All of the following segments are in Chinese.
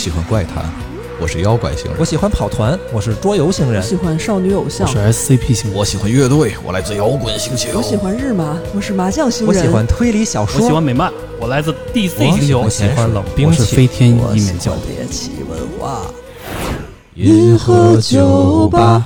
喜欢怪谈，我是妖怪星人我；喜欢跑团，我是桌游星人。我喜欢少女偶像我，是 SCP 型，我喜欢乐队，我来自摇滚星球。我喜欢日麻，我是麻将星人。我喜欢推理小说我，喜欢美漫，我来自 DC 我星球我。喜欢冷兵我是器，飞天我喜一面教欢猎奇文化。银河酒吧。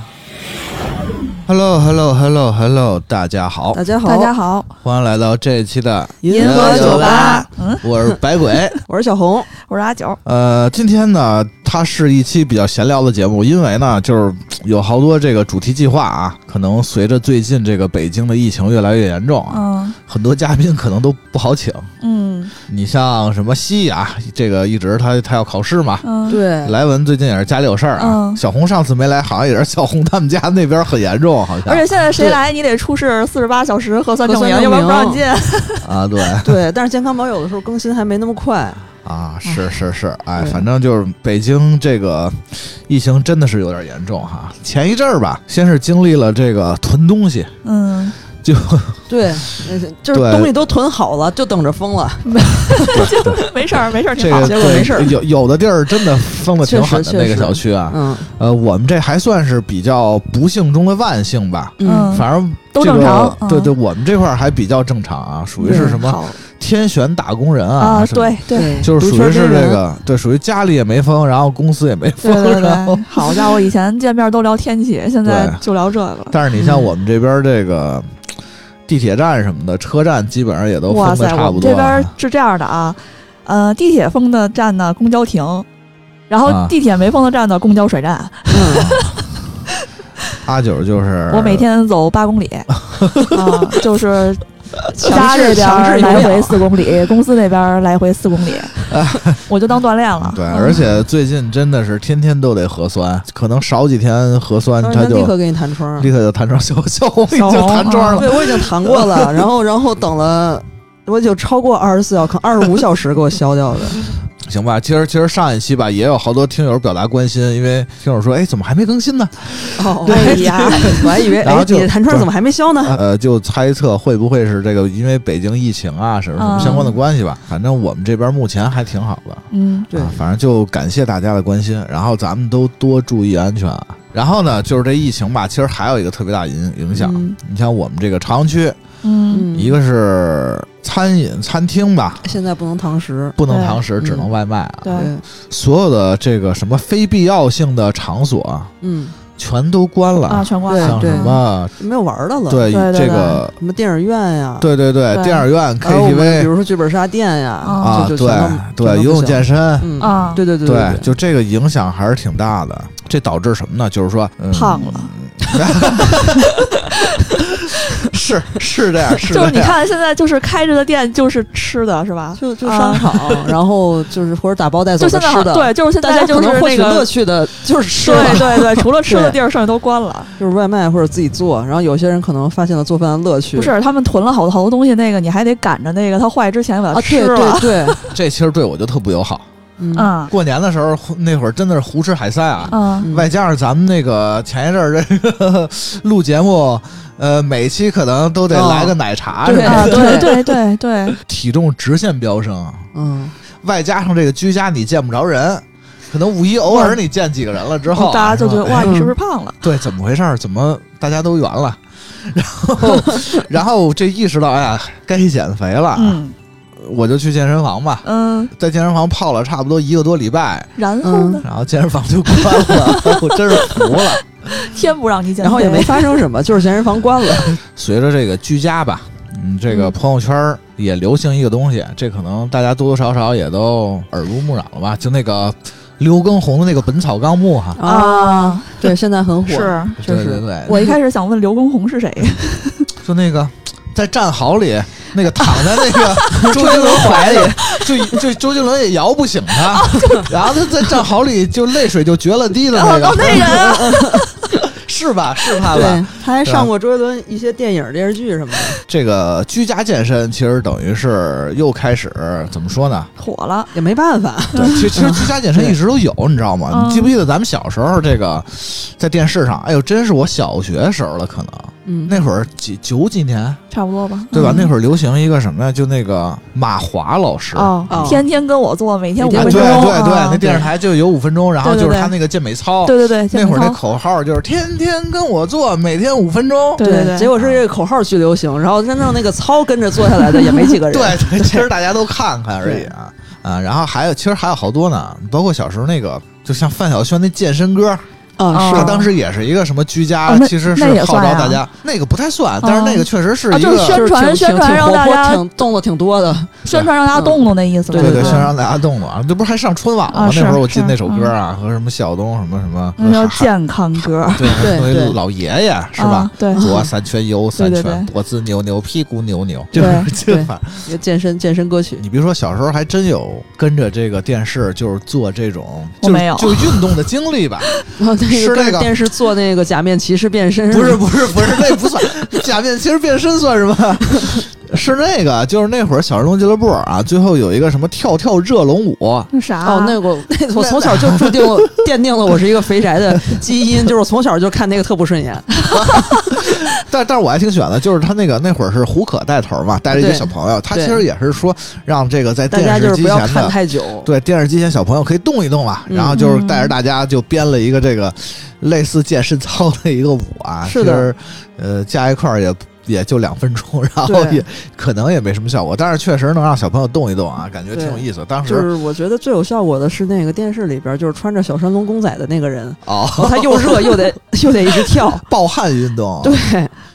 Hello Hello Hello Hello，大家好，大家好，大家，好，欢迎来到这一期的银河酒吧，嗯，我是白鬼。我是小红。我是阿九，呃，今天呢，它是一期比较闲聊的节目，因为呢，就是有好多这个主题计划啊，可能随着最近这个北京的疫情越来越严重啊，嗯很多嘉宾可能都不好请。嗯你像什么西雅，这个一直他他要考试嘛。嗯，对，莱文最近也是家里有事儿啊，嗯小红上次没来，好像也是小红他们家那边很严重，好像。而且现在谁来你得出示四十八小时核酸证明，核酸要不然不让进。啊，对对，但是健康宝有的时候更新还没那么快。啊，是是是，哎，反正就是北京这个疫情真的是有点严重哈。前一阵儿吧，先是经历了这个囤东西，嗯，就 对，那是就是东西都囤好了，就等着封了。没事儿没事儿，挺好。这个结果没事儿有有的地儿真的封的挺狠的那个小区啊，嗯呃，我们这还算是比较不幸中的万幸吧。嗯反正都这个正常嗯对对，我们这块儿还比较正常啊，属于是什么天选打工人啊，啊，什么对对对，就是属于是这个，对，属于家里也没封，然后公司也没封，对对然后，好家伙，以前见面都聊天气，现在就聊这个。但是你像我们这边这个地铁站什么的，车站基本上也都哇塞，封的差我们这不多这。边是这样的啊，呃，地铁封的站呢，公交停。然后啊地铁没封的站呢，公交甩站。嗯，阿九就是我每天走八公里，啊，就是家这边强制来回四公里，公司那边来回四公里，我就当锻炼了。对，嗯而且最近真的是天天都得核酸，可能少几天核酸当他就立刻给你弹窗。立刻就弹窗，小小红已经弹窗了。对，我已经弹过了，然后然后等了，我就超过二十四小时，二十五小时给我消掉的。行吧，其实其实上一期吧，也有好多听友表达关心，因为听友说，哎，怎么还没更新呢？哦哎呀，我还以为 哎，然后就你的弹窗怎么还没消呢？呃，就猜测会不会是这个因为北京疫情啊，什么什么相关的关系吧。反正我们这边目前还挺好的。嗯对啊，反正就感谢大家的关心，然后咱们都多注意安全啊。然后呢，就是这疫情吧，其实还有一个特别大影影响。嗯你像我们这个朝阳区，嗯嗯，一个是餐饮餐厅吧，现在不能堂食。不能堂食，嗯只能外卖啊。对对，所有的这个什么非必要性的场所啊嗯，全都关了，啊，全关了。对像什么没有玩的了。，对这个什么电影院呀，对对对对电影院、KTV 比如说剧本杀店呀，啊，对对游泳健，身。啊对对对对，就这个影响还是挺大的。这导致什么呢？就是说、嗯、胖了，是是这样，是样。就是你看现在就是开着的店就是吃的是吧？就就啊商场，然后就是或者打包带走吃的，好对，就是现大家在就是那个乐趣的就是吃了，对对对，除了吃的地儿，剩下都关了。就是外卖或者自己做，然后有些人可能发现了做饭的乐趣，不是，他们囤了好多好多东西，那个你还得赶着那个它坏之前把它啊，对吃了。对对，这其实对我就特不友好。嗯。嗯。过年的时候那会儿真的是胡吃海塞啊，嗯。嗯外加上咱们那个前一阵儿这个录节目，呃，每期可能都得来个奶茶什么的，对对对对，体重直线飙升，嗯，外加上这个居家你见不着人。可能五一偶尔你见几个人了之后，大家就觉得哇，嗯你是不是胖了？对，怎么回事？怎么大家都圆了？然后，然后这意识到，哎呀，该减肥了，啊。嗯我就去健身房吧。嗯，在健身房泡了差不多一个多礼拜，然后呢？然后健身房就关了，我真是服了。天不让你减肥，然后也没发生什么，就是健身房关了，随着这个居家吧，嗯，这个嗯朋友圈也流行一个东西，这可能大家多多少少也都耳濡目染了吧？就那个刘畊宏的那个《本草纲目》哈，啊，对，现在很火，是确实。对对对，我一开始想问刘畊宏是谁，就那个在战壕里，那个躺在那个 周杰伦怀里，就就周杰伦也摇不醒他，然后他在战壕里就泪水就决了堤的那个，哦那人是吧？是他吧？，他还上过周杰伦一些电影、电视剧什么的，这个居家健身其实等于是又开始怎么说呢？火了，也没办法，对，其实其实居家健身一直都有，你知道吗？嗯你记不记得咱们小时候这个在电视上？哎呦，真是我小学时候了，可能嗯，那会儿几九几年？差不多吧，对吧？嗯。那会儿流行一个什么呀？就那个马华老师。哦哦，天天跟我做，每天五啊，分对钟，对对，啊那电视台就有五分钟，然后对对对就是他那个健美操，对对对，那会儿那口号就是天天跟我做，每天五分钟。对对对。结果是这个口号巨流行，然后真正那个操跟着做下来的也没几个人。对对，其实大家都看看而已啊。啊，然后还有其实还有好多呢，包括小时候那个，就像范晓萱那健身歌，啊，是他当时也是一个什么居家哦，其实是号召大家，那个不太算，但是那个确实是一个宣传就是挺宣传挺活泼让大家挺动作挺多的。宣传让大家动动那意思嘛，对对，宣传让大家动动啊！这不是还上春晚了吗？啊那会儿我记得那首歌啊，和什么小东什么什么，那叫健康歌，对，还对老爷爷是吧啊？？对，左三圈，右三对对圈，脖子扭扭，屁股扭扭，就是这反一个健身健身歌曲，你别说，小时候还真有跟着这个电视，就是做这种，就没有就运动的经历吧。是那个电视做那个假面骑士变身，不是不是不是，那不算 假面骑士变身算什么？是那个，就是那会儿小儿童俱乐部啊，最后有一个什么跳跳热龙舞，那啥哦，那个那 我从小就注定了 奠定了我是一个肥宅的基因，就是我从小就看那个特不顺眼。但但是我还挺喜欢的，就是他那个那会儿是胡可带头嘛，带着一个小朋友，他其实也是说让这个在大家电视机就是不要前的。看太久。对电视机前小朋友可以动一动嘛，嗯然后就是带着大家就编了一个这个类似健身操的一个舞啊，是的其实呃加一块儿也也就两分钟，然后也可能也没什么效果，但是确实能让小朋友动一动啊，感觉挺有意思。当时就是我觉得最有效果的是那个电视里边，就是穿着小神龙公仔的那个人，哦，他又热又得 又得一直跳。暴汗运动，对，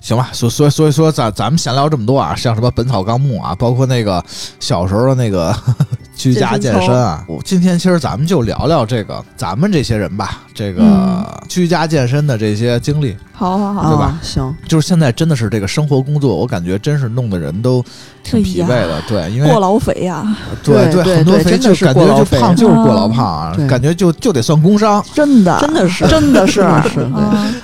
行吧，所所以所以说咱咱们闲聊这么多啊，像什么《本草纲目》啊，包括那个小时候的那个居家健身啊，我今天其实咱们就聊聊这个咱们这些人吧，这个嗯。居家健身的这些经历，好好好，对吧？啊？行，就是现在真的是这个生活工作，我感觉真是弄得人都挺疲惫的，对，因为过劳肥呀，对对对很多肥真的就是感觉就过劳肥胖就是过劳胖啊，对感觉就就得算工伤，真的真的是真的是是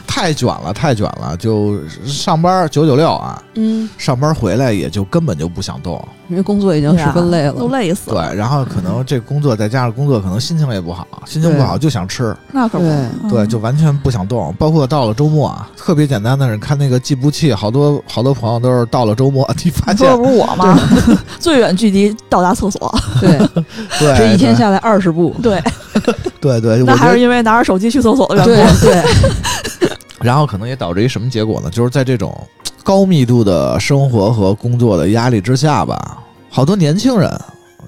太卷了，太卷了，就上班九九六啊，嗯，上班回来也就根本就不想动。因为工作已经十分累了。都累死了对。，然后可能这工作再加上工作，可能心情也不好，心情不好就想吃，那可不，对嗯，就完全不想动。包括到了周末啊，特别简单的是看那个计步器，好多好多朋友都是到了周末，你发现不是我吗？最远距离到达厕所，对，对这一天下来二十步。对，对对，那还是因为拿着手机去厕所的缘故。对，然后可能也导致一什么结果呢？就是在这种高密度的生活和工作的压力之下吧，好多年轻人，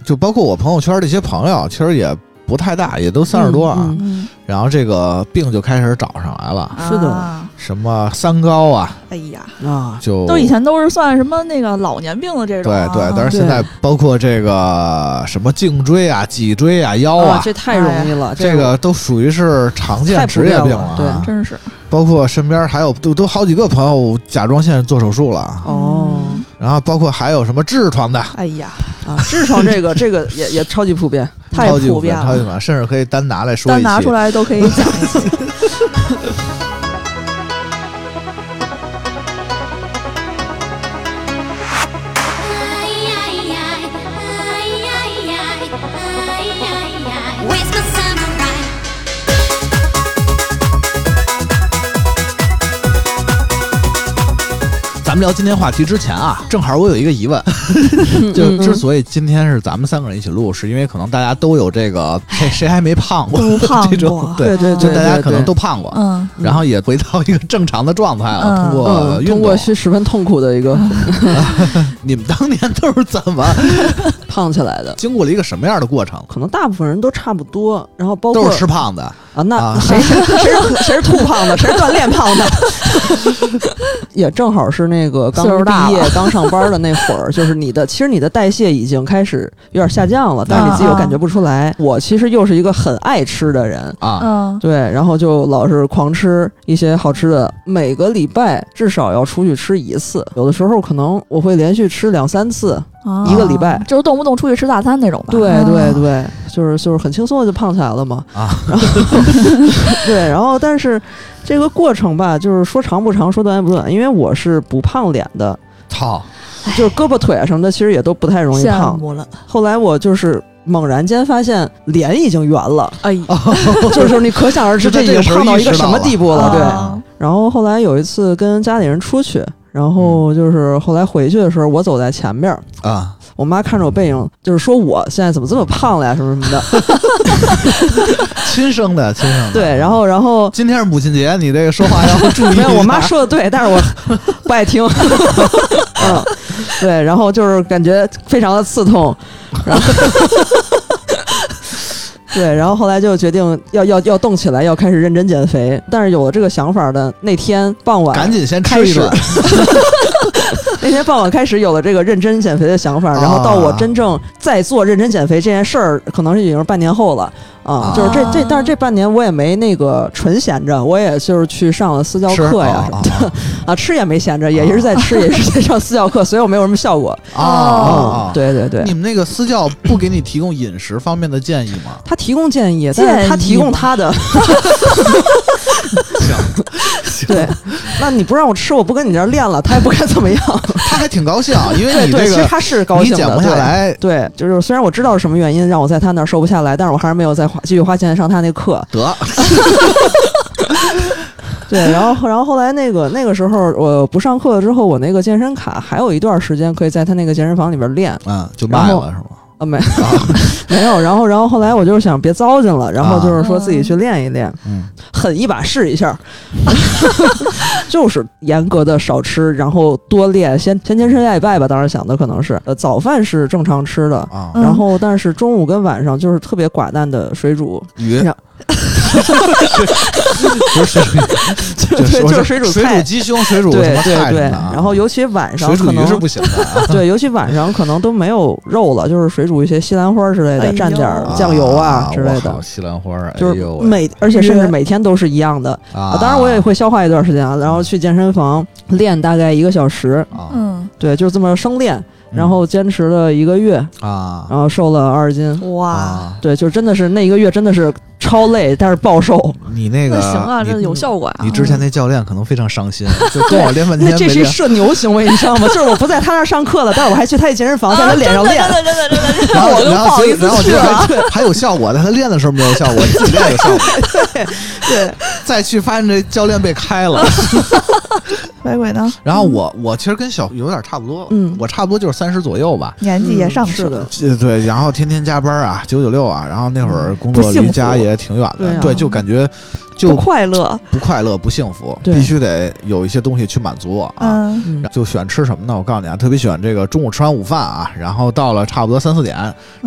就包括我朋友圈的一些朋友，其实也不太大，也都三十多啊，嗯嗯，然后这个病就开始找上来了，是的。啊什么三高啊，哎呀，啊，就都以前都是算什么那个老年病的这种啊，对对，但是现在包括这个什么颈椎啊、脊椎啊、腰啊，这太容易了，这个。都属于是常见职业病遍了对。真是。包括身边还有都都好几个朋友甲状腺做手术了，哦。嗯然后包括还有什么痔疮的，哎呀，啊，痔疮这个 这个也也超级普遍。太普遍了，超级普遍，甚至可以单拿来说。单拿出来都可以讲一期。们聊今天话题之前啊，正好我有一个疑问，就嗯之所以今天是咱们三个人一起录，是因为可能大家都有这个谁谁还没胖过这种过，对，对对对，就大家可能都胖过，嗯，然后也回到一个正常的状态了，嗯通过嗯，通过动。是十分痛苦的一个 你们当年都是怎么 胖起来的。经过了一个什么样的过程？可能大部分人都差不多，然后包括都是吃胖的，啊，那啊 谁是谁是谁是兔胖子，谁是锻炼胖的，也正好是那个刚毕业、刚上班的那会儿，就是你的其实你的代谢已经开始有点下降了，但是你自己又感觉不出来。我其实又是一个很爱吃的人。啊，嗯，对，然后就老是狂吃一些好吃的，每个礼拜至少要出去吃一次，有的时候可能我会连续吃两三次。啊一个礼拜就是动不动出去吃大餐那种吧。对啊对对，就是就是很轻松的就胖起来了嘛。啊，然后 对，然后但是这个过程吧，就是说长不长，说短也不短，因为我是不胖脸的，操，就是胳膊腿啊什么的，其实也都不太容易胖。后来我就是猛然间发现脸已经圆了，哎呀，就是你可想而知，这已经胖到一个什么地步了，对。啊然后后来有一次跟家里人出去，然后就是后来回去的时候，我走在前边儿，啊，我妈看着我背影，就是说我现在怎么这么胖了呀，什么什么的。亲生的，亲生的。对，然后然后 今天是母亲节，你这个说话要注意 没。有，我妈说的对，但是我不爱听。嗯，对，然后就是感觉非常的刺痛，然后对，然后后来就决定要要要动起来，要开始认真减肥。但是有了这个想法的那天傍晚，赶紧先吃一顿。那天傍晚开始有了这个认真减肥的想法，然后到我真正在做认真减肥这件事儿，可能是已经是半年后了啊。啊就是这这，但是这半年我也没那个纯闲着，我也就是去上了私教课呀啊什么的 啊，吃也没闲着，也一直在吃，也是在上私教课，所以我没有什么效果。啊！对对对你。们那个私教不给你提供饮食方面的建议吗？他提供建议，但是他提供他的，对，那你不让我吃，我不跟你这儿练了，他也不该怎么样。他还挺高兴，因为你这个其实他是高兴的，你减不下来，对，就是虽然我知道是什么原因让我在他那儿瘦不下来，但是我还是没有再花继续花钱上他那课。得 对，然后然后后来那个那个时候我不上课了之后，我那个健身卡还有一段时间可以在他那个健身房里边练。嗯，就卖了是吗？啊，没有 没有，然后然后后来我就是想别糟践了，然后就是说自己去练一练，嗯，狠一把试一下，就是严格的少吃，然后多练，先先坚持下礼拜吧。当时想的可能是，呃，早饭是正常吃的，然后但是中午跟晚上就是特别寡淡的水煮，鱼。然 不是水煮，对，我就是水煮水菜。煮，鸡胸、水煮什对么对对，菜的啊。然后尤其晚上可能水煮鱼是不行的啊。对，尤其晚上可能都没有肉了，就是水煮一些西兰花之类的，蘸点儿酱油啊之类的。西兰花儿，就是每而且甚至约每天都是一样的。啊，当然我也会消化一段时间啊，然后去健身房练大概一个小时，啊，嗯，对，就是这么生练，嗯。然后坚持了一个月，啊。然后瘦了二十斤。哇，啊，对，就真的是那一个月真的是超累，但是暴瘦。你那个那行啊，你这有效果啊。你之前那教练可能非常伤心，就跟我练半天那这。是一社牛行为，你知道吗？就是我不在他那儿上课了，但是我还去他的健身房，在他脸上练。啊真的真的真的，然后我都然后不好意思然后去了。还还有效果，但他练的时候没有效果，自己练有效果。对，再去发现这教练被开了。白鬼呢？然后我我其实跟小有点差不多，嗯我差不多就是三十左右吧。年纪也上去了，，呃对，然后天天加班啊，九九六啊，然后那会儿工作离家也挺远的，对啊对，就感觉就不快乐。不快乐、不幸福，必须得有一些东西去满足我啊。嗯，嗯就喜欢吃什么呢？我告诉你啊，特别喜欢这个中午吃完午饭啊，然后到了差不多三四点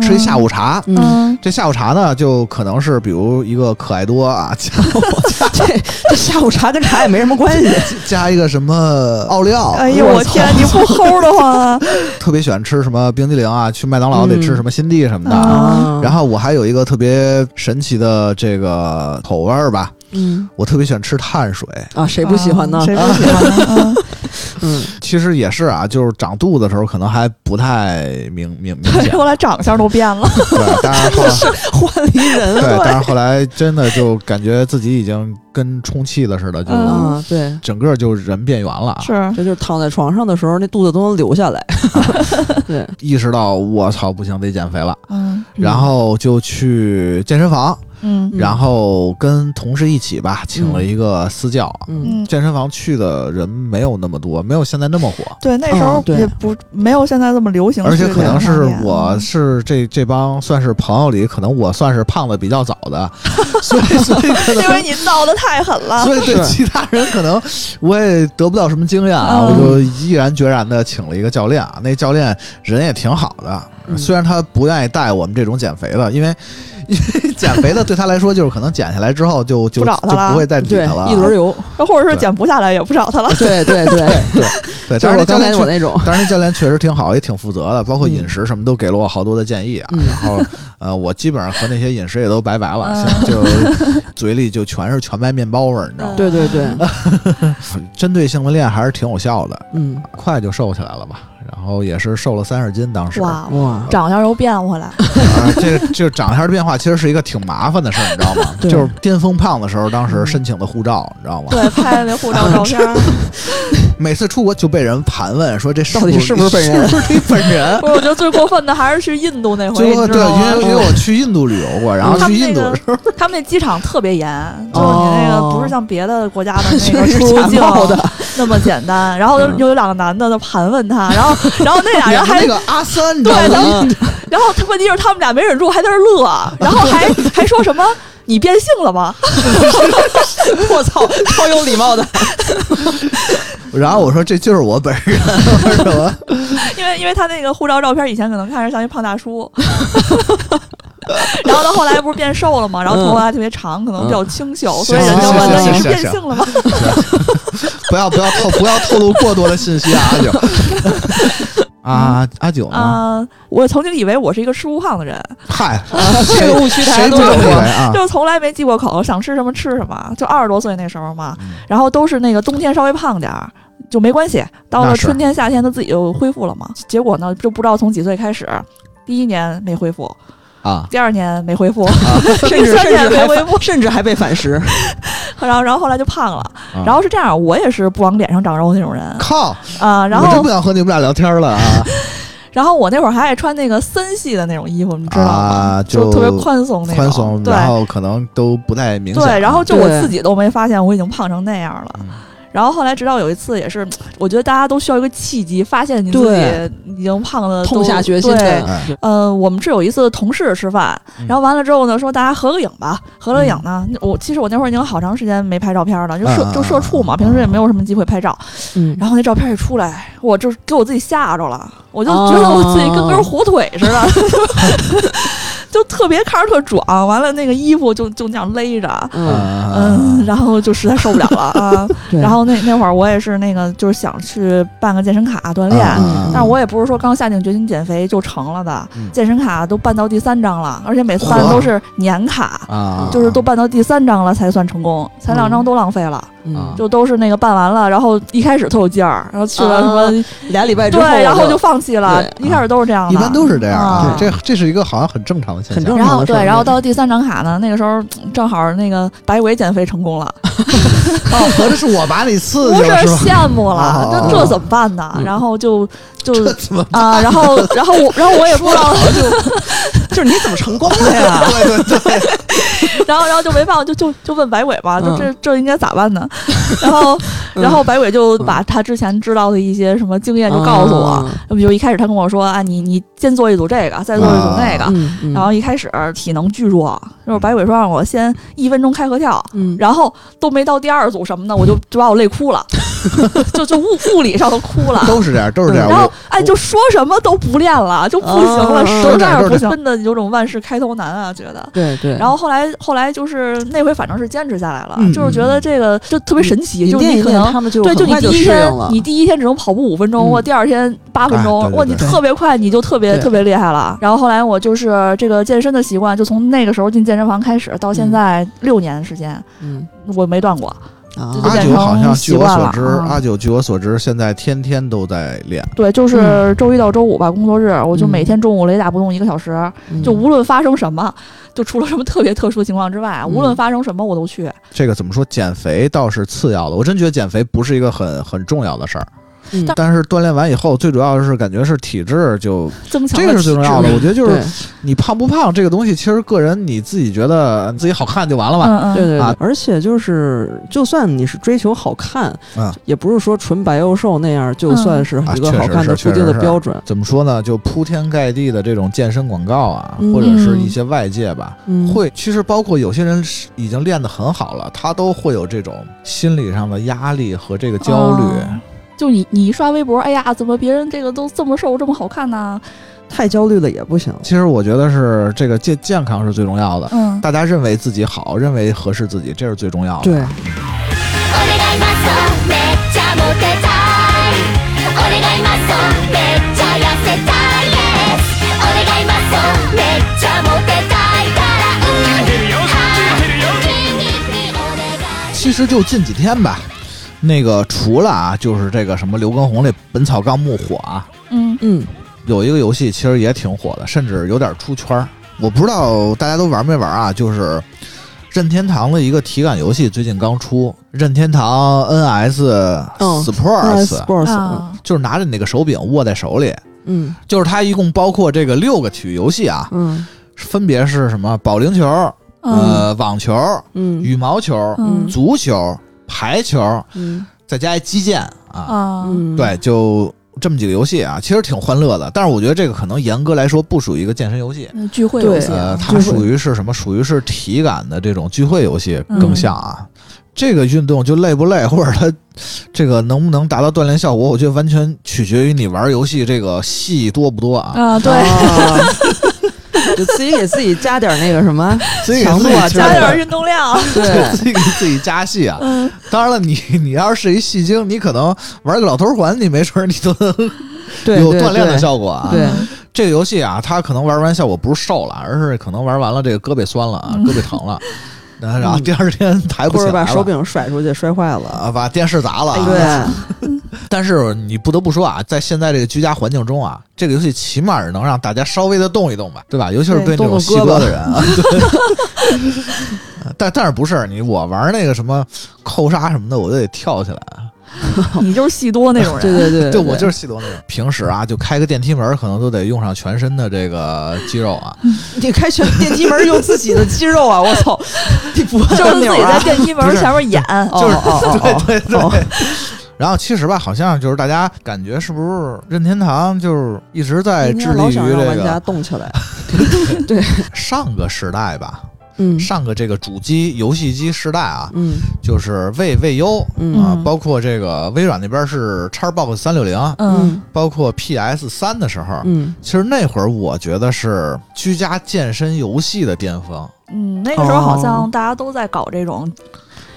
吃一下午茶。嗯，嗯，这下午茶呢，就可能是比如一个可爱多啊，加 这这下午茶跟茶也没什么关系。加一个什么奥利奥。哎呦我天，你不齁的慌啊？特别喜欢吃什么冰激凌啊，去麦当劳得吃什么新地什么的。啊然后我还有一个特别神奇的这个口味儿吧，嗯我特别喜欢吃碳水。啊，谁不喜欢呢？谁不喜欢呢？嗯嗯，其实也是啊，就是长肚子的时候可能还不太明明明显，后来长相都变了。对，但是 后来换了一人。对，但是后来真的就感觉自己已经跟充气了似的，就对，整个就人变圆了啊。是，这就是躺在床上的时候，那肚子都能流下来。对，意识到我操不行，得减肥了，嗯然后就去健身房，嗯嗯。然后跟同事一起吧，请了一个私教。嗯。嗯，健身房去的人没有那么多，没有现在那么火，对，那时候也不没有现在这么流行而且可能是嗯我是这这帮算是朋友里，可能我算是胖的比较早的，所以所以可能因为你闹得太狠了。所以对其他人可能我也得不到什么经验啊，嗯。我就毅然决然的请了一个教练啊，那教练人也挺好的，嗯。虽然他不愿意带我们这种减肥的，因为因 为减肥的对他来说就是可能减下来之后就就就不找他了不会再理对他了，，一轮游。或者说减不下来也不找他了。对对对，对，就是我刚但是那教练我那种。当然，那教练确实挺好，也挺负责的，包括嗯饮食什么都给了我好多的建议啊。嗯然后，呃，我基本上和那些饮食也都拜拜了，嗯现在就嘴里就全是全麦面包味儿，你知道吗？对对对，针对性的练还是挺有效的，嗯，快就瘦起来了吧。然后也是瘦了三十斤，当时。哇，哇，长相又变回来，啊，这个这个长相的变化其实是一个挺麻烦的事儿，你知道吗？就是巅峰胖的时候，当时申请的护照，你知道吗？对，拍的那护照照片。儿，每次出国就被人盘问说这到底是不是本人？是不是你本人？不是，我觉得最过分的还是去印度那回，对？因为因为我去印度旅游过，然后去印度的时候，他们那机场特别严，就是你那个哦。不是像别的国家的那个出入境的，那么简单。然后又有两个男的在盘问他，然后 然后那俩人还那个阿三，对然后他问题是他们俩没忍住，还在那儿乐，然后还 还说什么。你变性了吗？我操，超有礼貌的。然后我说这就是我本人，我说什么？因为因为他那个护照照片以前可能看着像一胖大叔，然后他后来不是变瘦了嘛，然后头发还特别长，可能比较清秀，所以人就问他你是变性了吗？不要不要透不要透露过多的信息啊，阿九。啊，阿九呢？啊、我曾经以为我是一个吃不胖的人，嗨，这个误区太多谁不这么以为了。啊？就是从来没忌过口，想吃什么吃什么。就二十多岁那时候嘛，嗯然后都是那个冬天稍微胖点儿就没关系，到了春天夏天他自己就恢复了嘛。结果呢，就不知道从几岁开始，第一年没恢复，啊，第二年没恢复，甚至第三年甚至还没恢复，甚至还被反噬。然后然后后来就胖了。啊然后是这样，我也是不往脸上长肉那种人靠！啊。然后我真不想和你们俩聊天了啊！然后我那会儿还爱穿那个森系的那种衣服，你知道吗？啊就特别宽松那种，宽松，对然后可能都不太明显。对，然后就我自己都没发现我已经胖成那样了。嗯然后后来直到有一次，也是 我觉得大家都需要一个契机，发现你自己已经胖的痛下决心对，呃，我们是有一次同事吃饭，嗯。然后完了之后呢，说大家合个影吧。合了影呢，我其实我那会儿已经好长时间没拍照片了，就社就社畜嘛，平时也没有什么机会拍照。嗯，然后那照片一出来，我就给我自己吓着了，我就觉得我自己跟根火腿似的，就特别看着特壮。完了那个衣服就就那样勒着，嗯，嗯，然后就实在受不了了啊。然后那那会儿我也是那个就是想去办个健身卡锻炼，嗯但是我也不是说刚下定决心减肥就成了的，嗯。健身卡都办到第三张了，而且每次办的都是年卡。啊，就是都办到第三张了才算成功，前两张都浪费了，嗯，就都是那个办完了，然后一开始特有劲儿，然后去了什么、俩礼拜之后，对，然后就放弃了，一开始都是这样的，一般都是这样啊。啊。这这是一个好像很正常的现象。很正然后对，然后到第三张卡呢，那个时候嗯正好那个白伟减肥成功了，哦，合着是我把你刺 不是激了是吧？羡慕了，那这这怎么办呢？嗯然后就就 啊，然后然后我然后我也不知道，就是你怎么成功的呀？对 对对，然后然后就没办法，就就就问白尾吧，就嗯。这这应该咋办呢？然后然后白尾就把他之前知道的一些什么经验就告诉我，那，比如一开始他跟我说啊，你你先做一组这个，再做一组那个。然后一开始体能巨弱，就是白尾说让我先一分钟开合跳，嗯，然后都没到第二组什么的，我就就把我累哭了，就就物物理上都哭了。都是这样，都是这样。然后我哎，就说什么都不练了，就不行了，嗯实在是这样是不行，真的有种万事开头难啊，觉得。对对，然后后来后来就是那回反正是坚持下来了，嗯就是觉得这个就特别神奇，就是你可能。他们就对，就你第一天你第一天只能跑步五分钟，嗯或第二天八分钟哇，你特别快，你就特别特别厉害了。然后后来我就是这个健身的习惯，就从那个时候进健身房开始，到现嗯在六年的时间，嗯我没断过。啊阿九好像据我所知，嗯阿九据我所知，现在天天都在练。对，就是周一到周五吧，工作日，我就嗯每天中午雷打不动一个小时，嗯就无论发生什么，就除了什么特别特殊的情况之外，无论嗯发生什么我都去。这个怎么说？减肥倒是次要的，我真觉得减肥不是一个很很重要的事儿。嗯但是锻炼完以后，最主要的是感觉是体质就这个增强这个是最重要的。我觉得就是你胖不胖这个东西，其实个人你自己觉得自己好看就完了嘛。嗯嗯，对对对啊，而且就是，就算你是追求好看，嗯也不是说纯白又瘦那样就算是一个好看的固定是确实是的标准。怎么说呢？就铺天盖地的这种健身广告啊，嗯或者是一些外界吧，嗯，会其实包括有些人是已经练得很好了，他都会有这种心理上的压力和这个焦虑。哦就你你一刷微博，哎呀，怎么别人这个都这么瘦这么好看呢？太焦虑了也不行。其实我觉得是这个健健康是最重要的。嗯，大家认为自己好，认为合适自己，这是最重要的。对，お願いマッソめっちゃモテたいお願いマッソめっちゃ痩せたい Yes お願いマッソめっちゃモテたいからうんはい君にお願い其实就近几天吧， 那个除了啊，就是这个什么刘畊宏那《本草纲目》火啊，嗯。嗯，有一个游戏其实也挺火的，甚至有点出圈儿。我不知道大家都玩没玩啊？就是任天堂的一个体感游戏最近刚出，任天堂 NS 嗯。Sports，、Sports，啊，就是拿着你那个手柄握在手里，嗯。就是它一共包括这个六个体育游戏啊，嗯。分别是什么保龄球、嗯。呃网球、嗯。羽毛球、嗯。足球、排球，嗯再加一击剑啊，啊，嗯，对，就这么几个游戏啊，其实挺欢乐的。但是我觉得这个可能严格来说不属于一个健身游戏，嗯聚会游戏对呃，啊，它属于是什么？属于是体感的这种聚会游戏嗯更像啊。这个运动就累不累，或者它这个能不能达到锻炼效果，我觉得完全取决于你玩游戏这个戏多不多啊。啊，对，啊就自己给自己加点那个什么自己给强度啊，自己加加点运动量，对自己给自己加戏啊。嗯，当然了，你你要是一戏精，你可能玩个老头环，你没准儿你都能 有锻炼的效果啊。对这个游戏啊，它可能玩完效果不是瘦了，而是可能玩完了这个胳膊酸了啊，嗯胳膊 疼了，然后然后第二天抬不或者把起来了。手柄甩出去摔坏了，啊，把电视砸了啊！对，但是你不得不说啊，在现在这个居家环境中啊，这个游戏起码是能让大家稍微的动一动吧，对吧？尤其是对那种细胳的人啊，对。但但是不是你我玩那个什么扣杀什么的，我都得跳起来。你就是戏多那种人，对对对，对我就是戏多那种。平时啊，就开个电梯门，可能都得用上全身的这个肌肉啊。你开全电梯门用自己的肌肉啊！我操，你不就是自己在电梯门前面演，就是哦哦哦对对。然后其实吧，好像就是大家感觉是不是任天堂就是一直在致力于这个动起来，对。上个时代吧，嗯。上个这个主机游戏机时代啊，嗯。就是魏魏优嗯。啊，嗯包括这个微软那边是 Xbox 三六零，嗯。包括 PS 三的时候，嗯。其实那会儿我觉得是居家健身游戏的巅峰。嗯，那个时候好哦像大家都在搞这种，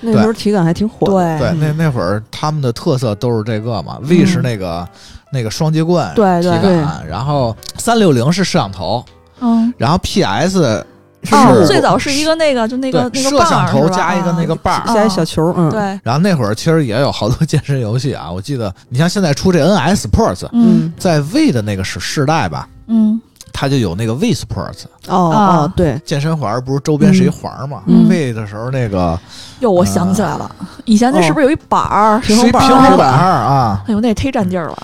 那时候体感还挺火的，对。对，那那会儿他们的特色都是这个嘛，V 是那个那个双截棍体对对感，然后三六零是摄像头，嗯，然后 PS 是哦，最早是一个那个就那个那个摄像头加一个那个棒儿啊加一小球，嗯，对，然后那会儿其实也有好多健身游戏啊，我记得你像现在出这 NS Sports，嗯。在 V 的那个时世代吧，嗯它就有那个 V Sports 哦对，健身环，不是周边是一环嘛、嗯。V 的时候那个哟，我想起来了，以前那是不是有一板儿？平平衡板儿啊，哎呦，那也忒占地儿了。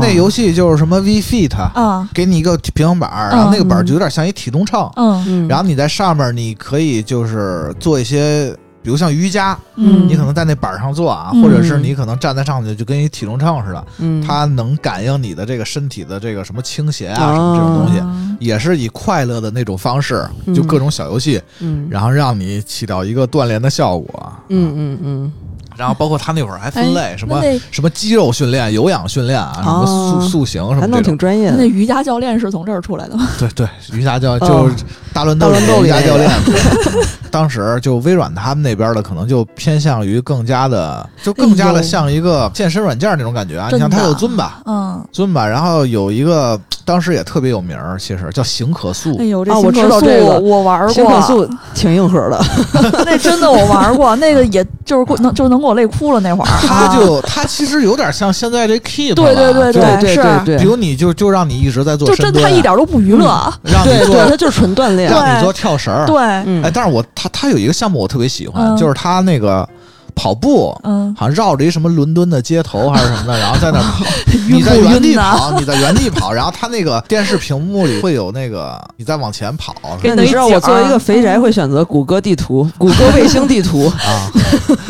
那游戏就是什么 V Fit，、啊！给你一个平衡板儿，然后那个板儿就有点像一体重秤，嗯。嗯，然后你在上面你可以就是做一些。比如像瑜伽，嗯，你可能在那板上做啊，嗯。或者是你可能站在上面就跟一体重秤似的，嗯。它能感应你的这个身体的这个什么倾斜啊，哦什么这种东西，嗯也是以快乐的那种方式，嗯。就各种小游戏，嗯。然后让你起到一个锻炼的效果。嗯嗯嗯然后包括他那会儿还分类，哎什么什么肌肉训练、有氧训练啊，什么哦塑塑形什还弄么这种。挺专业的那，瑜伽教练是从这儿出来的吗？对对，瑜伽教哦就是大乱斗瑜伽教练。当时就微软他们那边的可能就偏向于更加的，就更加的像一个健身软件那种感觉啊。你像它有尊吧，嗯，尊吧，然后有一个当时也特别有名儿，其实叫行可塑哎。呦，这啊我知道这个我玩过，行可塑挺硬核的，那真的我玩过，那个也就是能就能给我累哭了那会儿。他就他其实有点像现在这 Keep，对对对对对是对对比如你就就让你一直在做就真，他一点都不娱乐，让你做他就是纯锻炼，让你做跳绳儿。对，嗯哎，但是我他他有一个项目我特别喜欢，嗯就是他那个跑步。嗯，好像绕着一什么伦敦的街头还是什么的，然后在那 跑，你在原地跑，你在原地跑，然后他那个电视屏幕里会有那个你在往前跑给那你知道我作为一个肥宅嗯会选择谷歌地图、谷歌卫星地图，啊。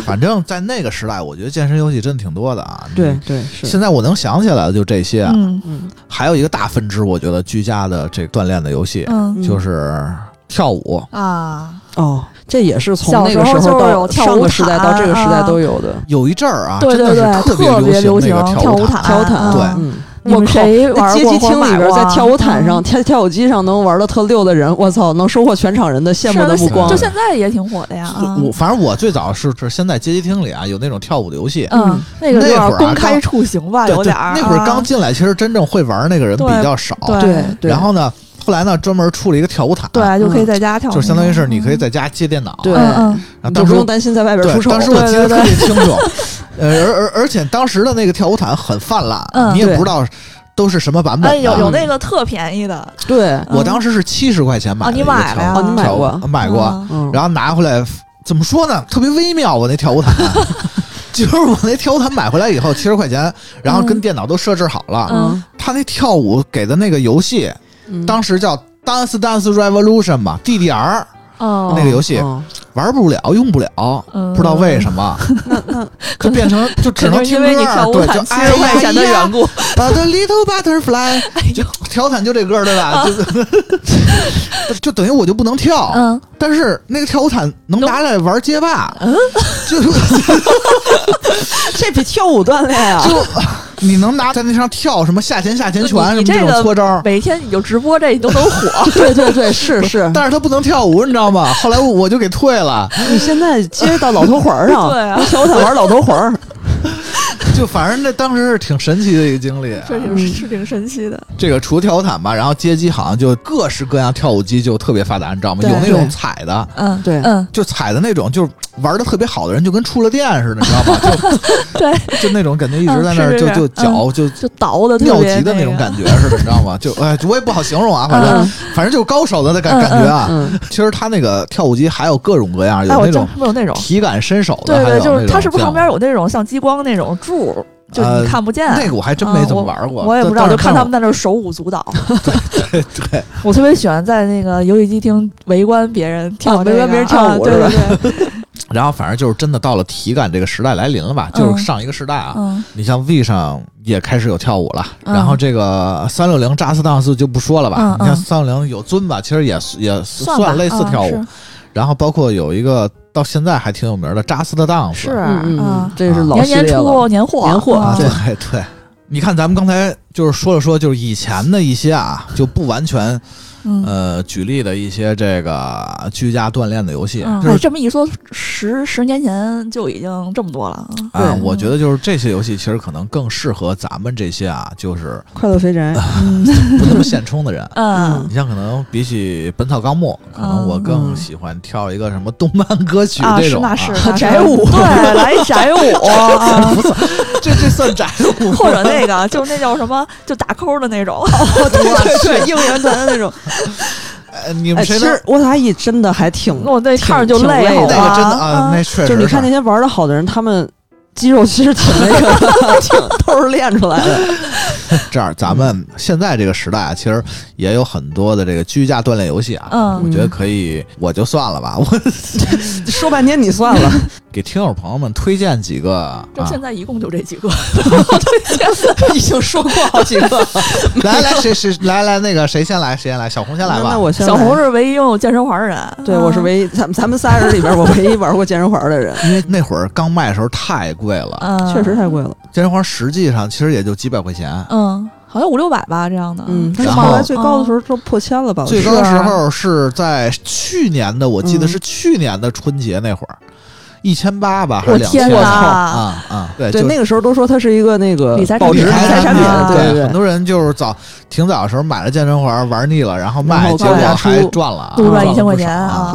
反正，在那个时代，我觉得健身游戏真的挺多的啊。对，对是，现在我能想起来的就这些，嗯嗯还有一个大分支，我觉得居家的这个锻炼的游戏嗯就是跳舞。啊，哦，这也是从小那个时候到有跳舞上个时代到这个时代都有的有一阵儿啊，对对真的对，是别别流行那个舞跳毯，跳毯对嗯嗯。你们谁那玩过街机厅里边，在跳舞毯上、嗯跳跳舞机上能玩的特溜的人，我操，能收获全场人的羡慕的目光就。现在也挺火的呀。啊我反正我最早是是先在街机厅里啊有那种跳舞的游戏，嗯，那会儿啊公开处刑吧，对对有点儿。那会儿刚啊进来，其实真正会玩那个人比较少。对，然后呢，后来呢，专门出了一个跳舞毯，，对，就可以在家跳，就相当于是你可以在家接电脑，对。嗯嗯。然后当时你就不用担心在外边对出，丑。当时我记得特别清楚，呃，而而而且当时的那个跳舞毯很泛滥，嗯你也不知道都是什么版本哎，有有那个特便宜的，对，我当时是七十块钱买哦的你买了你买过。买过，然后拿回来怎么说呢？特别微妙，我那跳舞毯。就是我那跳舞毯买回来以后七十块钱，然后跟嗯。电脑都设置好了。嗯。他那跳舞给的那个游戏，嗯。当时叫 Dance Dance Revolution 嘛，DDR 哦。那个游戏哦。玩不了，用不了，嗯。不知道为什么，就变成就只可能听歌为你跳舞对，就毯七哎十块钱的呀缘故，啊，The Little Butterfly，就调侃就这歌对吧？就 就等于我就不能跳，嗯，但是那个跳舞毯能拿来玩街霸，就是 这比跳舞锻炼啊！就你能拿在那上跳什么下前下前拳什么这种搓招，每天你就直播这，你都能火。对 对对，是是，但是他不能跳舞，你知道吗？后来我我就给退了，你现在接到老头环儿上，对啊。拿跳舞毯玩老头环儿，就反正那当时是挺神奇的一个经历。是嗯挺是挺神奇的，这个除跳舞毯吧，然后街机好像就各式各样跳舞机就特别发达，你知道吗？有那种踩的，嗯，对嗯，就踩的那种，就是玩的特别好的人，就跟触了电似的，你知道吗？就对，就那种感觉一直在那儿嗯就就脚就就倒的特尿急的那种感觉似的，你知道吗？就哎，我也不好形容啊，反正嗯反正就是高手的那感嗯感觉啊。嗯，其实他那个跳舞机还有各种各样，有那种没有那种，体感伸手的，对对，还有就是那种这样它是不是旁边有那种像激光那种柱，就呃你看不见？那个我还真没怎么玩过，啊我也不知道，但就看他们。在那儿手舞足蹈。对对，我特别喜欢在那个游戏机厅围观别人跳这个，围观别人跳舞啊对是吧对对，然后反正就是真的到了体感这个时代来临了吧，就是嗯上一个时代啊。嗯你像 V 上也开始有跳舞了，嗯然后这个三六零 Just Dance 就不说了吧，嗯你看嗯三六零有尊吧，其实也也算类似跳舞，啊然后包括有一个到现在还挺有名的 Just Dance，是是嗯这是老年年系列了。出年货。年货啊对。对。你看，咱们刚才就是说了说，就是以前的一些啊，就不完全嗯。呃举例的一些这个居家锻炼的游戏，嗯，哎这么一说，十十年前就已经这么多了啊。我觉得就是这些游戏其实可能更适合咱们这些啊，就是快乐肥宅，嗯。不那么现充的人。嗯。你像可能比起《本草纲目》，可能我更喜欢跳一个什么动漫歌曲啊，这种是那是啊那是。宅舞。对，来一 宅舞。啊，这这算宅舞？或者那个就那叫什么，就打扣的那种。对对对，应援团的那种。呃你哎，们其实我打野真的还挺，我那看着就挺累好的那个真的啊啊，那确实就是你看那些玩的好的人，他们肌肉其实挺那个，挺 都是练出来的。这样，咱们现在这个时代啊，其实也有很多的这个居家锻炼游戏啊。嗯我觉得可以，我就算了吧。我说半天你算了，给听友朋友们推荐几个啊，就现在一共就这几个，已经说过好几个。来来谁谁来来那个谁先来谁先来，小红先来吧。那我先小红是唯一拥有健身环的人。对我是唯一，咱们咱们仨人里边，我唯一玩过健身环的人，因为那会儿刚卖的时候太贵了，嗯，确实太贵了。健身环实际上其实也就几百块钱。嗯，好像五六百吧这样的。嗯，但是然后后来最高的时候都破千了吧？最高的时候是在去年的，我记得嗯是去年的春节那会儿，一千八吧，还是两千？啊啊！对对就那个时候都说它是一个那个理财保值理产品财产品啊，对对很多人就是早挺早的时候买了健身环玩腻了，然后卖，结果还赚了啊，多赚了1000块钱啊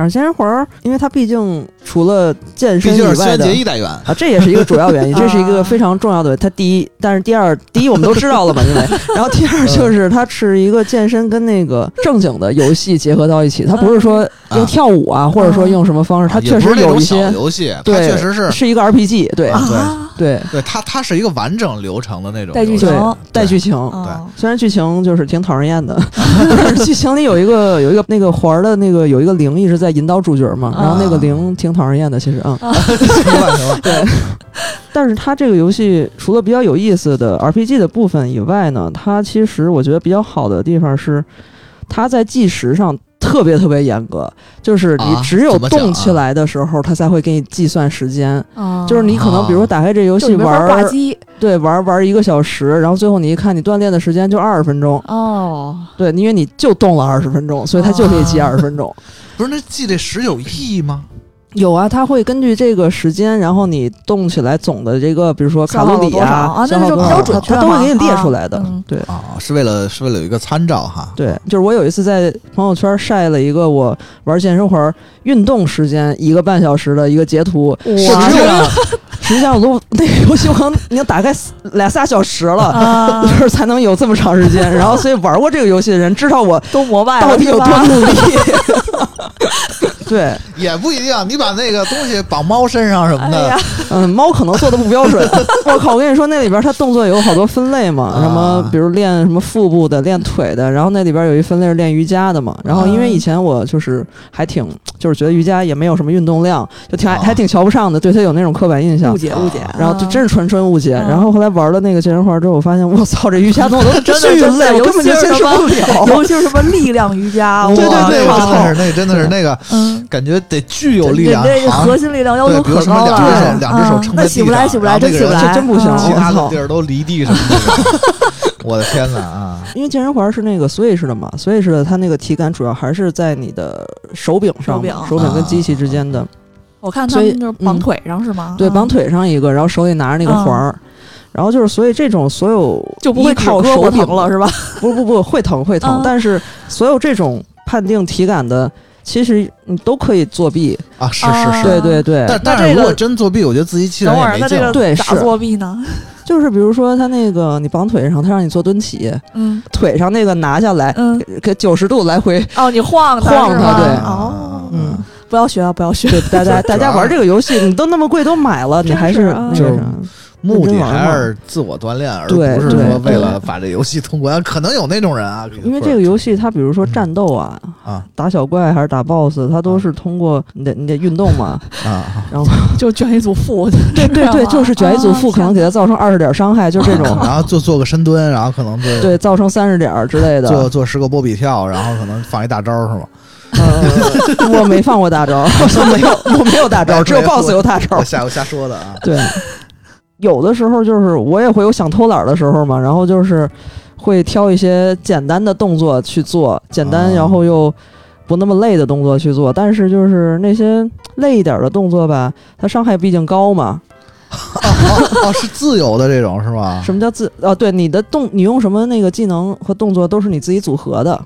对。反正健身环儿，因为它毕竟除了健身毕竟是以外的一代元，啊，这也是一个主要原因，这是一个啊非常重要的。它第一，但是第二，第一我们都知道了嘛，因为，然后第二就是它是一个健身跟那个正经的游戏结合到一起，它不是说用跳舞啊，或者说用什么方式，它确实有一些，游戏，它对，确实是是一个 RPG，对啊，对。对它它是一个完整流程的那种带剧情，带剧情。对。虽然剧情就是挺讨人厌的，但 是剧情里有一个有一个那个环儿的那个有一个灵一直在引导主角嘛，然后那个灵挺讨人厌的，其实啊，对。但是它这个游戏除了比较有意思的 RPG 的部分以外呢，它其实我觉得比较好的地方是，它在计时上特别特别严格，就是你啊只有动起来的时候，它才会给你计算时间。哦就是你可能比如说打开这游戏玩挂机对，玩玩一个小时，然后最后你一看，你锻炼的时间就二十分钟，哦，对，因为你就动了二十分钟，所以它就可以记啊二十分钟。不是那记这时有意义吗？有啊，它会根据这个时间，然后你动起来总的这个，比如说卡路里啊消耗多少那是比较准它都会给你列啊出来的。嗯对啊，是为了是为了有一个参照哈。对，就是我有一次在朋友圈晒了一个我玩健身环运动时间一个半小时的一个截图，哇是只有实际上我都那个游戏我可能已经打开俩仨小时了，啊 就，是才能有这么长时间。然后所以玩过这个游戏的人知道我都膜拜到底有多努力。对，也不一定，你把那个东西绑猫身上什么的哎，，嗯，猫可能做的不标准。我靠，我跟你说，那里边它动作有好多分类嘛，啊什么比如练什么腹部的，练腿的，然后那里边有一分类是练瑜伽的嘛。然后因为以前我就是还挺就是觉得瑜伽也没有什么运动量，就挺还啊还挺瞧不上的，对它有那种刻板印象误。解误解，然后就真是纯纯误解。嗯然后后来玩了那个健身环之后，我发现我操，这瑜伽动作都真的巨累，我根本就接受不了。尤其是什么力量瑜伽，对对哇对我操那个真的是，那个真的是那个，嗯，感觉得巨有力量，这这好像核心力量要对，求高了，两只手对两只手撑在嗯那起不来起不来，那个人真起不来，这真不行嗯其他的地儿都离地什么的。我的天哪啊！因为健身环是那个 Switch 的嘛，Switch 的它那个体感主要还是在你的手柄上，手柄。手柄跟机器之间的。我看他们就是绑腿上是吗？对，嗯绑腿上一个，然后手里拿着那个环儿。然后就是，所以这种所有就不会依靠手柄疼了是吧？不不不，会疼会疼，嗯但是所有这种判定体感的，其实你都可以作弊。啊，是啊是是。对对对，但但是如果真作弊，我觉得自欺欺等会儿，人也没劲那这个咋对是作弊呢？就是比如说他那个你绑腿上，他让你做蹲起，嗯腿上那个拿下来，嗯，给九十度来回。哦，你晃晃它对哦，嗯，不要学啊，不要学。大家大家玩这个游戏，你都那么贵都买了，你还是啊。就是那个啥目的还是自我锻炼，而不对是说为了把这游戏通关。可能有那种人啊，因为这个游戏它比如说战斗啊，啊。打小怪还是打 BOSS，它都是通过你得你得运动嘛，啊，然后 就卷一组腹，对对对，就是卷一组腹负，可能给他造成二十点伤害，就这种，然后做做个深蹲，然后可能对对，造成三十点之类的。做做十个波比跳，然后可能放一大招是吗？呃，我没放过大招，我没有，我没有大招，只有 BOSS 有大招我。瞎我瞎说的啊。对，有的时候就是我也会有想偷懒儿的时候嘛，然后就是会挑一些简单的动作去做，简单啊然后又不那么累的动作去做。但是就是那些累一点儿的动作吧，它伤害毕竟高嘛。哦哦，是自由的这种是吧？什么叫自？哦，对，你的动，你用什么那个技能和动作都是你自己组合的，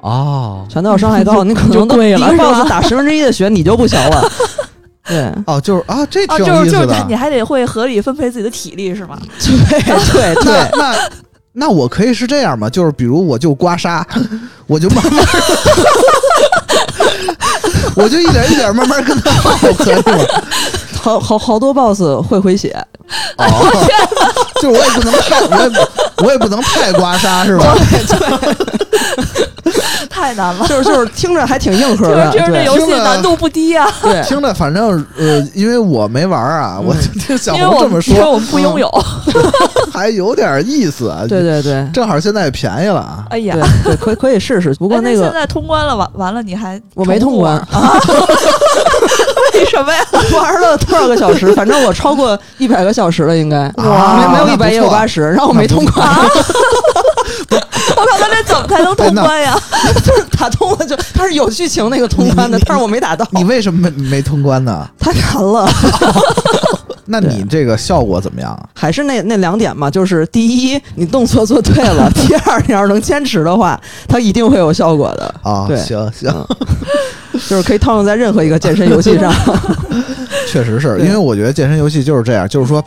哦全都要伤害高，你可能都一个就贵了 BOSS 打十分之一的血你就不行了。对哦，就是啊，这啊，挺就有意思的是就是，。你还得会合理分配自己的体力是吗？对对那对，那那我可以是这样吗？就是比如我就刮痧，我就慢慢，我就一点一点慢慢跟他耗，可以吗？好好好多 BOSS 会回血，哦，就是我也不能太，我也不我也不能太刮痧是吧？对，对太难了，就是就是听着还挺硬核的，就是就是这对游戏听着难度不低啊，对。听着，反正呃，因为我没玩啊，我就听小因为我红这么说，们因为我们不拥有。还有点意思啊。对对对正好现在也便宜了啊。哎呀对，对，可以可以试试。不过哎那个现在通关了，完完了你还我没通关，啊？为什么呀？玩了多少个小时？反正我超过一百个小时了，应该。哇没没有一百也有错八十，然后我没通关，我靠，那这怎么才能通关呀？就 是打通了就它是有剧情那个通关的，但是我没打到，你为什么没没通关呢？太难了。那你这个效果怎么样啊？还是那那两点嘛，就是第一，你动作做对了；第二，你要是能坚持的话，它一定会有效果的。啊，对行行，就是可以套用在任何一个健身游戏上。确实是因为我觉得健身游戏就是这样，就是说，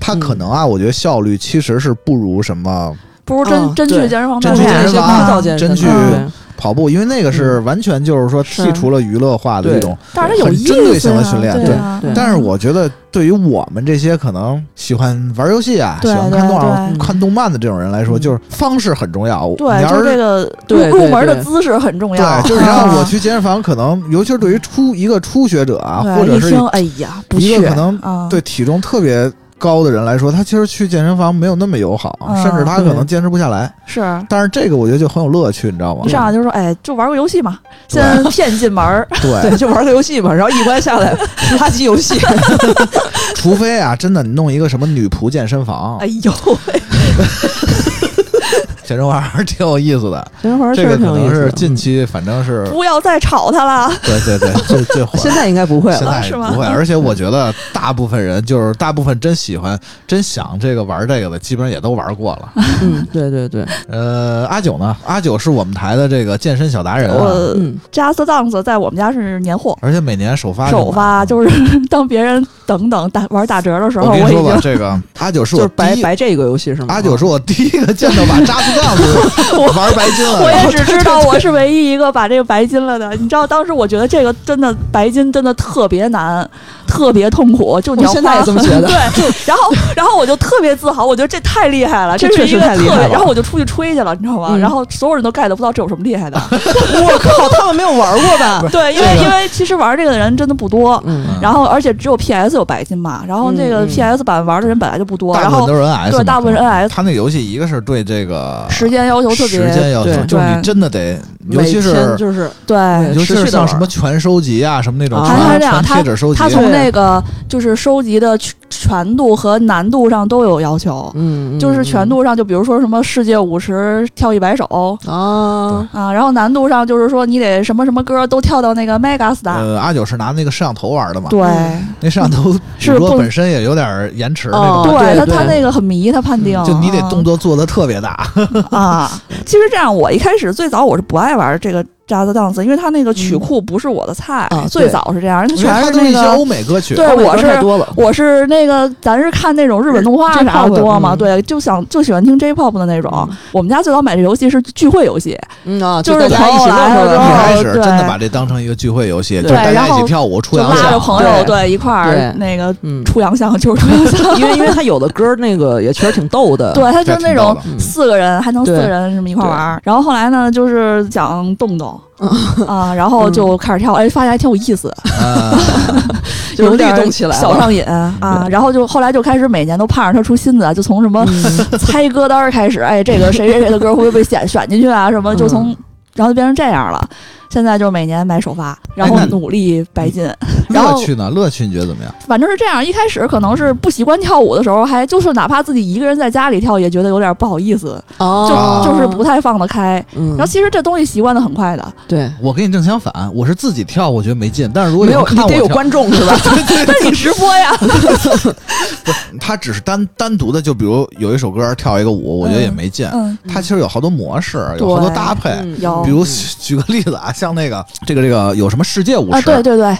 它可能啊，我觉得效率其实是不如什么不如真真去健身房真锻炼去健身房枯燥健身，真去跑步，因为那个是完全就是说剔除了娱乐化的对这种。但是它有针对性的训练对但是我觉得，对于我们这些可能喜欢玩游戏啊、喜欢看动画、看动漫的这种人来说，嗯就是方式很重要。对，你要就是这个入入门的姿势很重要。对，就是让我啊去健身房，可能尤其是对于初一个初学者啊，或者是哎呀，一个可能啊，对体重特别高的人来说，他其实去健身房没有那么友好，嗯甚至他可能坚持不下来。是但是这个我觉得就很有乐趣，你知道吗一？上来就说，哎，就玩个游戏嘛，先 骗进门儿。对对，，就玩个游戏嘛，然后一关下来是垃圾游戏。除非啊，真的你弄一个什么女仆健身房哎，呦喂，健身环还是挺有意思的。健身环这个可能是挺有意思的。近期，反正是不要再炒他了。对对对，最最火。现在应该不会现了。是吗在不会，而且我 觉得大部分人就是大部分真喜欢、真想这个玩这个的，基本上也都玩过了。嗯，对对对，呃，阿九呢？阿九是我们台的这个健身小达人啊，我嗯 Just Dance 在我们家是年货。而且每年首发首发就是 当别人等等打玩打折的时候，我跟你说吧，经这个阿九是就是我第一。白白这个游戏是吗？阿九是我第一个见到把扎斯杠子 玩白金了。我也只知道 我是唯一一个把这个白金了的。你知道当时我觉得这个真的白金真的特别难，特别痛苦。就你要我现在也这么觉得 对，然后然后我就特别自豪，我觉得这太厉害了，这确实是一个特别。太厉害了然后我就出去吹去了，你知道吗？嗯然后所有人都 get 不到这有什么厉害的。我靠，他们没有玩过吧？对，因为因为其实玩这个的人真的不多。嗯，然后，而且只有 PS 有白金嘛，然后那个 PS 版玩的人本来就不多，然后大部分都是 NS，对大部分是 NS 他那个游戏一个是对这个时间要求特时别间要求，对。就是你真的得，尤每天其是就是对，尤其是像什么全收集啊，什么那种啊全它是这样全贴纸收集，它从那个就是收集的全全度和难度上都有要求，嗯，嗯就是全度上就比如说什么世界五十跳一百首啊，啊，然后难度上就是说你得什么什么歌都跳到那个 Mega Star，、呃，阿九是拿那个摄像头玩的嘛？对。那摄像头是不捕捉本身也有点延迟那哦种，对他，他那个很迷，他判定。就你得动作做的特别大。啊。其实这样，我一开始最早我是不爱玩这个 Jazz Dance，因为他那个曲库不是我的菜。啊最早是这样，它因为它全是那都是一些欧个。美歌曲，对，我是太多了。我是那个，咱是看那种日本动画啥的多嘛，嗯对，就想就喜欢听 J-pop 的那种。嗯我们家最早买这游戏是聚会游戏，嗯啊，就是大家一起朋友来了之后来一开始对真的把这当成一个聚会游戏，就对是大家然后一起跳舞出就洋相。拉着朋友对对一块儿那个嗯，出洋相就是出洋相。因为因为他有的歌儿那个也确实挺逗的。对，他就是那种四个人还能四个人什么一块儿玩儿。然后后来呢，就是讲动动 啊，然后就开始跳，哎，发现还挺有意思，有点动起来小上瘾啊。然后就后来就开始每年都盼着他出新的，就从什么嗯 猜歌单儿开始，哎，这个谁谁谁的歌会不会被选选进去啊？什么就从。然后就变成这样了，现在就是每年买首发，然后努力白金，然后乐趣呢？乐趣你觉得怎么样？反正是这样。一开始可能是不习惯跳舞的时候，还就是哪怕自己一个人在家里跳，也觉得有点不好意思，就、哦，就是不太放得开。嗯然后其实这东西习惯的很快的，对，我跟你正相反，我是自己跳，我觉得没劲。但是如果没有人看得有观众是吧？那你直播呀？不他只是单单独的，就比如有一首歌跳一个舞，我觉得也没劲。嗯，它其实有好多模式，有好多搭配。比如举个例子啊，像那个这个这个有什么世界舞啊，狮，对对对。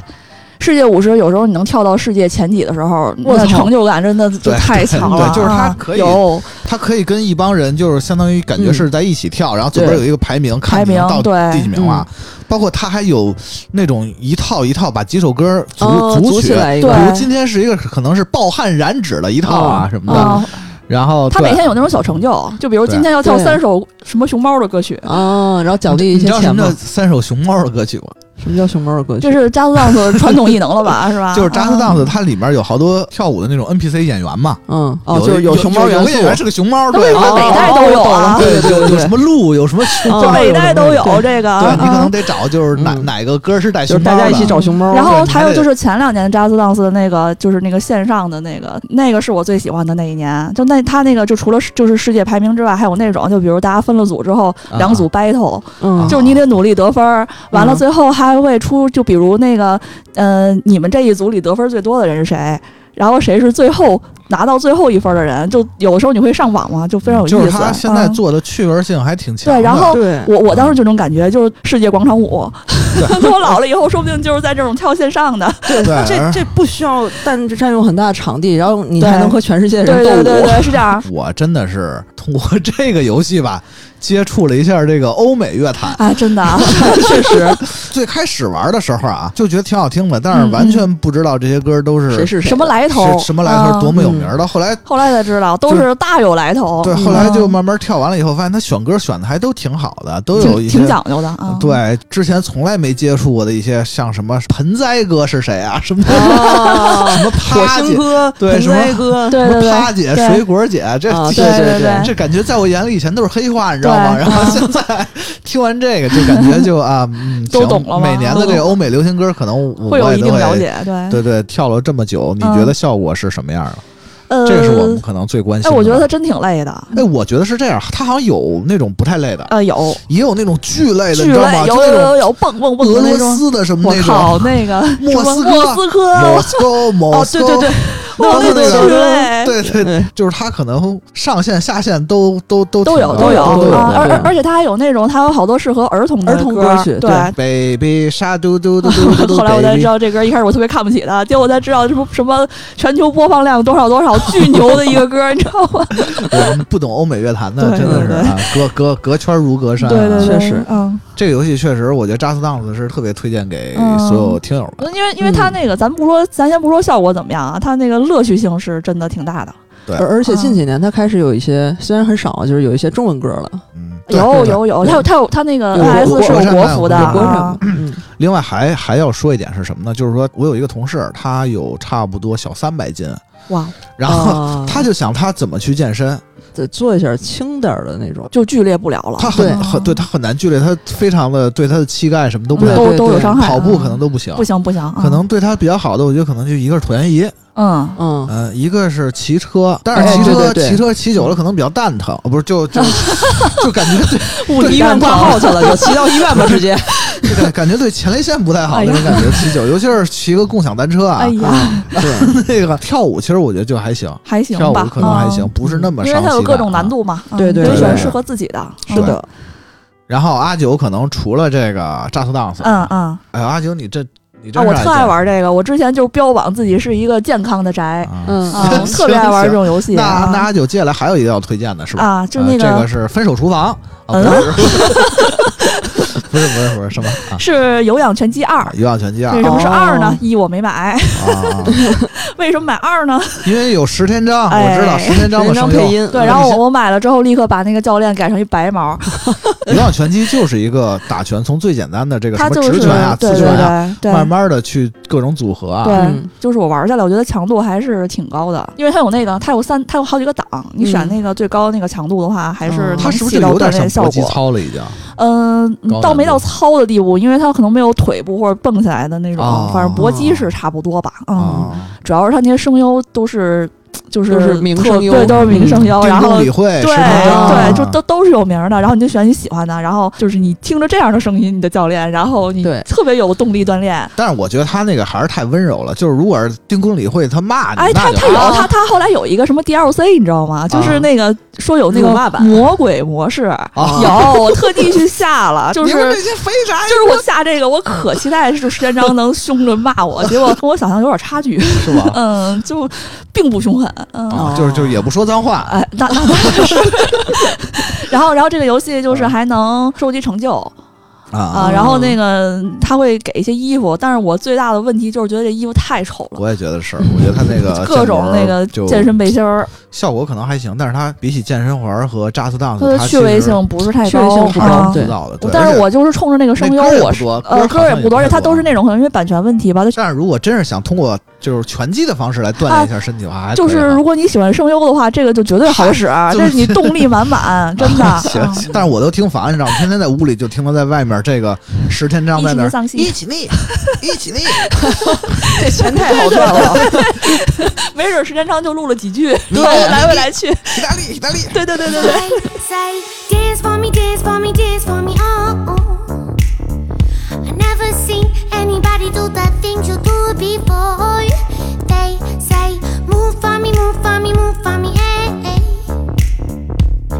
世界五十有时候你能跳到世界前几的时候，我操。那成就感真的就太强了。对就是它啊可以有。它可以跟一帮人就是相当于感觉是在一起跳，然后左边有一个排名，排名到第几名了。包括它还有那种一套一套把几首歌组、哦组起来对比如今天是一个可能是暴汗燃脂的一套啊、哦。什么的，啊，然后他每天有那种小成就，就比如今天要跳三首什么熊猫的歌曲，啊，然后奖励一些钱嘛道什么叫。三首熊猫的歌曲吗？什么叫熊猫的歌曲？这是 Jazz Dance 传统异能了吧？是吧？就是 Just 啊 Dance，它里面有好多跳舞的那种 NPC 演员嘛，嗯，哦，就是有熊猫元素有个演。员是个熊猫，对那为什么哦每代都有啊？对对对对有什么鹿，有什么熊每代都有这个，对你可啊能得找就是哪嗯哪个歌是带就是熊猫的，大家一起找熊猫，然后还有就是前两年 Jazz Dance 的那个，就是那个线上的那个，那个是我最喜欢的那一年。就那他那个就除了就是世界排名之外，还有那种就比如大家分了组之后，啊两组 battle，、嗯，就是你得努力得分，完了嗯最后还会出就比如那个，呃，你们这一组里得分最多的人是谁？然后谁是最后拿到最后一分的人？就有的时候你会上网嘛，就非常有意思。就是他现在嗯做的趣味性还挺强的。对然后，我我当时这种感觉就是世界广场舞，等 我老了以后，说不定就是在这种跳线上的。对对 这这不需要占占用很大的场地，然后你对还能和全世界人斗舞。对对对，是这样。我真的是通过这个游戏吧，接触了一下这个欧美乐坛。啊，真的啊，确实，最开始玩的时候啊，就觉得挺好听的，但是嗯完全不知道这些歌都是谁是谁什么来头？是什么来头，啊多么有名的。后来后来才知道，都是大有来头。对，嗯后来就慢慢跳完了以后，发现他选歌选的还都挺好的，都有一些挺挺讲究的啊。对，之前从来没接触过的一些，像什么盆栽哥是谁啊？什么啊，什么火趴姐星，哥、对什么栽哥，对对对什么趴姐、水果姐，这啊这对对对这感觉在我眼里以前都是黑话，你知道吗？然后现在 听完这个，就感觉就啊，都懂了每年的这个欧美流行歌，可能我会有一定了解，对。对对，跳了这么久，你觉得效果是什么样的？呃，这个是我们可能最关心哎，的。我觉得他真挺累的。哎，我觉得是这样，他好像有那种不太累的，呃，有也有那种巨累的，你知道吗？有有有有蹦蹦蹦俄罗的那种。斯的什么那种。那个莫斯科莫斯科，莫斯科，哦，对对对，哇，那个那巨累，对对对，就是他可能上线下线都都都都有都有都有啊，而而而且他还有那种，他有好多适合儿童的儿童歌歌曲对。baby 沙嘟嘟嘟嘟嘟嘟。后来我才知道这歌，一开始我特别看不起他，结果我才知道什么什么全球播放量多少多少，巨牛的一个歌，你知道吗？我们不懂欧美乐坛的，真的是啊，隔隔隔圈如隔山啊。对对对，确实嗯，这个游戏确实，我觉得《扎斯当斯》是特别推荐给嗯所有听友们。因为因为他那个，咱不说，咱先不说效果怎么样啊，他那个乐趣性是真的挺大的。对。而而且近几年他开始有一些，虽然很少，就是有一些中文歌了，嗯，有有有，他有他有他那个是有国产的国服的有国啊，嗯，另外还还要说一点是什么呢？就是说我有一个同事，他有差不多小三百斤，哇，然后啊。他就想他怎么去健身，得做一下轻点儿的那种。就剧烈不了了，他很很对他很难剧烈，他非常的对他的膝盖什么都不对太好，都都有伤害，跑步可能都不行不。行不行，可能对他比较好的，我觉得可能就一个是椭圆仪，嗯。嗯，嗯，一个是骑车，但哎是骑车骑车骑久了可能比较蛋疼，哦不是就就 就感觉对物理医院挂号去了，就骑到医院吧，直接。就感 感觉对前列腺不太好那种感觉，骑久，尤其是骑个共享单车啊哎，呀，对，那个跳舞其实我觉得就还行，还行吧，跳舞可能还行嗯，不是那么因为它有各种难啊。度嘛，嗯对对对得选适合自己的。是的，然后阿九可能除了这个扎斯当斯，嗯嗯哎阿九你这你啊，我特爱玩这个，我之前就标榜自己是一个健康的宅啊。嗯特别爱玩这种游戏。那啊那阿九接下来还有一个要推荐的是吧？啊，就那个这个个是分手厨房，不是不是不是是什么啊？是有氧拳击二。有氧拳击二为什么是二呢哦？一我没买，啊，为什么买二呢？因为有石天章，哎我知道石天章的配音，对，然后我我买了之后，立刻把那个教练改成一白毛，有氧拳击就是一个打拳，从最简单的这个什么他就是直拳啊、对对刺拳啊，对对，慢慢的去各种组合啊。对嗯，就是我玩下来，我觉得强度还是挺高的，因为它有那个，它有三，它有好几个档，你选嗯那个最高那个强度的话，还是哦他是不是能起到锻就有点像炼效搏击果。操了已经？嗯高，倒没到难度操的地步，因为它可能没有腿部或者蹦起来的那种，哦反正搏击是差不多吧。嗯，啊，主要是它那些声优都是就是名特声优对，都是名声优，然后公理会、对对，就都都是有名的，然后你就选你喜欢的，然后就是你听着这样的声音，你的教练，然后你对特别有动力锻炼。但是我觉得他那个还是太温柔了，就是如果是丁公理会他骂你，哎，他他有啊他他后来有一个什么 DLC，你知道吗？就是那个说有那个骂版魔鬼模式，啊有我特地去下了，就是就是我下这个，我可期待是石天章能凶着骂我，结果跟我想象有点差距，是吧？嗯，就并不凶狠，嗯。啊，就是就是也不说脏话，哎，那那不是，然后然后这个游戏就是还能收集成就啊啊，然后那个他会给一些衣服，但是我最大的问题就是觉得这衣服太丑了，我也觉得是，我觉得他那个各种那个健身背心儿，效果可能还行，但是它比起健身环和扎斯当斯，它的它趣味性不是太趣味高性不高啊。对。但是我就是冲着那个声优我是不多呃歌也不多，而且它都是那种可能因为版权问题吧，它但是如果真是想通过就是拳击的方式来锻炼一下身体的话，还可以就是如果你喜欢声优的话，这个就绝对好使，就这是你动力满满，真的。行嗯，但是我都听烦，你知道吗？天天在屋里就听他在外面这个石天章在那儿一起立一起立，一起逆，这钱太好赚了。没准石天章就录了几句，对来回来去。意大利，意大利。对对对对对。Seen anybody do the things you do before. They say, move for me, move for me, move for me, hey.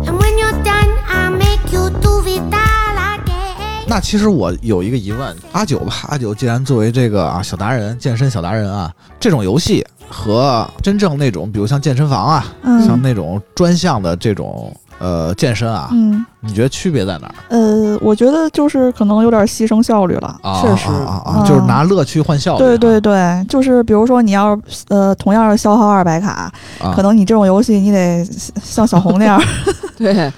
And when you're done, I'll make you do it all again. 那其实我有一个疑问，阿九吧，阿九既然作为这个啊小达人、健身小达人啊，这种游戏和真正那种，比如像健身房啊，嗯像那种专项的这种呃健身啊，嗯你觉得区别在哪儿？呃，我觉得就是可能有点牺牲效率了。啊，确实啊啊啊，嗯就是拿乐趣换效率啊。对对对，就是比如说你要呃同样的消耗二百卡，啊，可能你这种游戏你得像小红那样 对，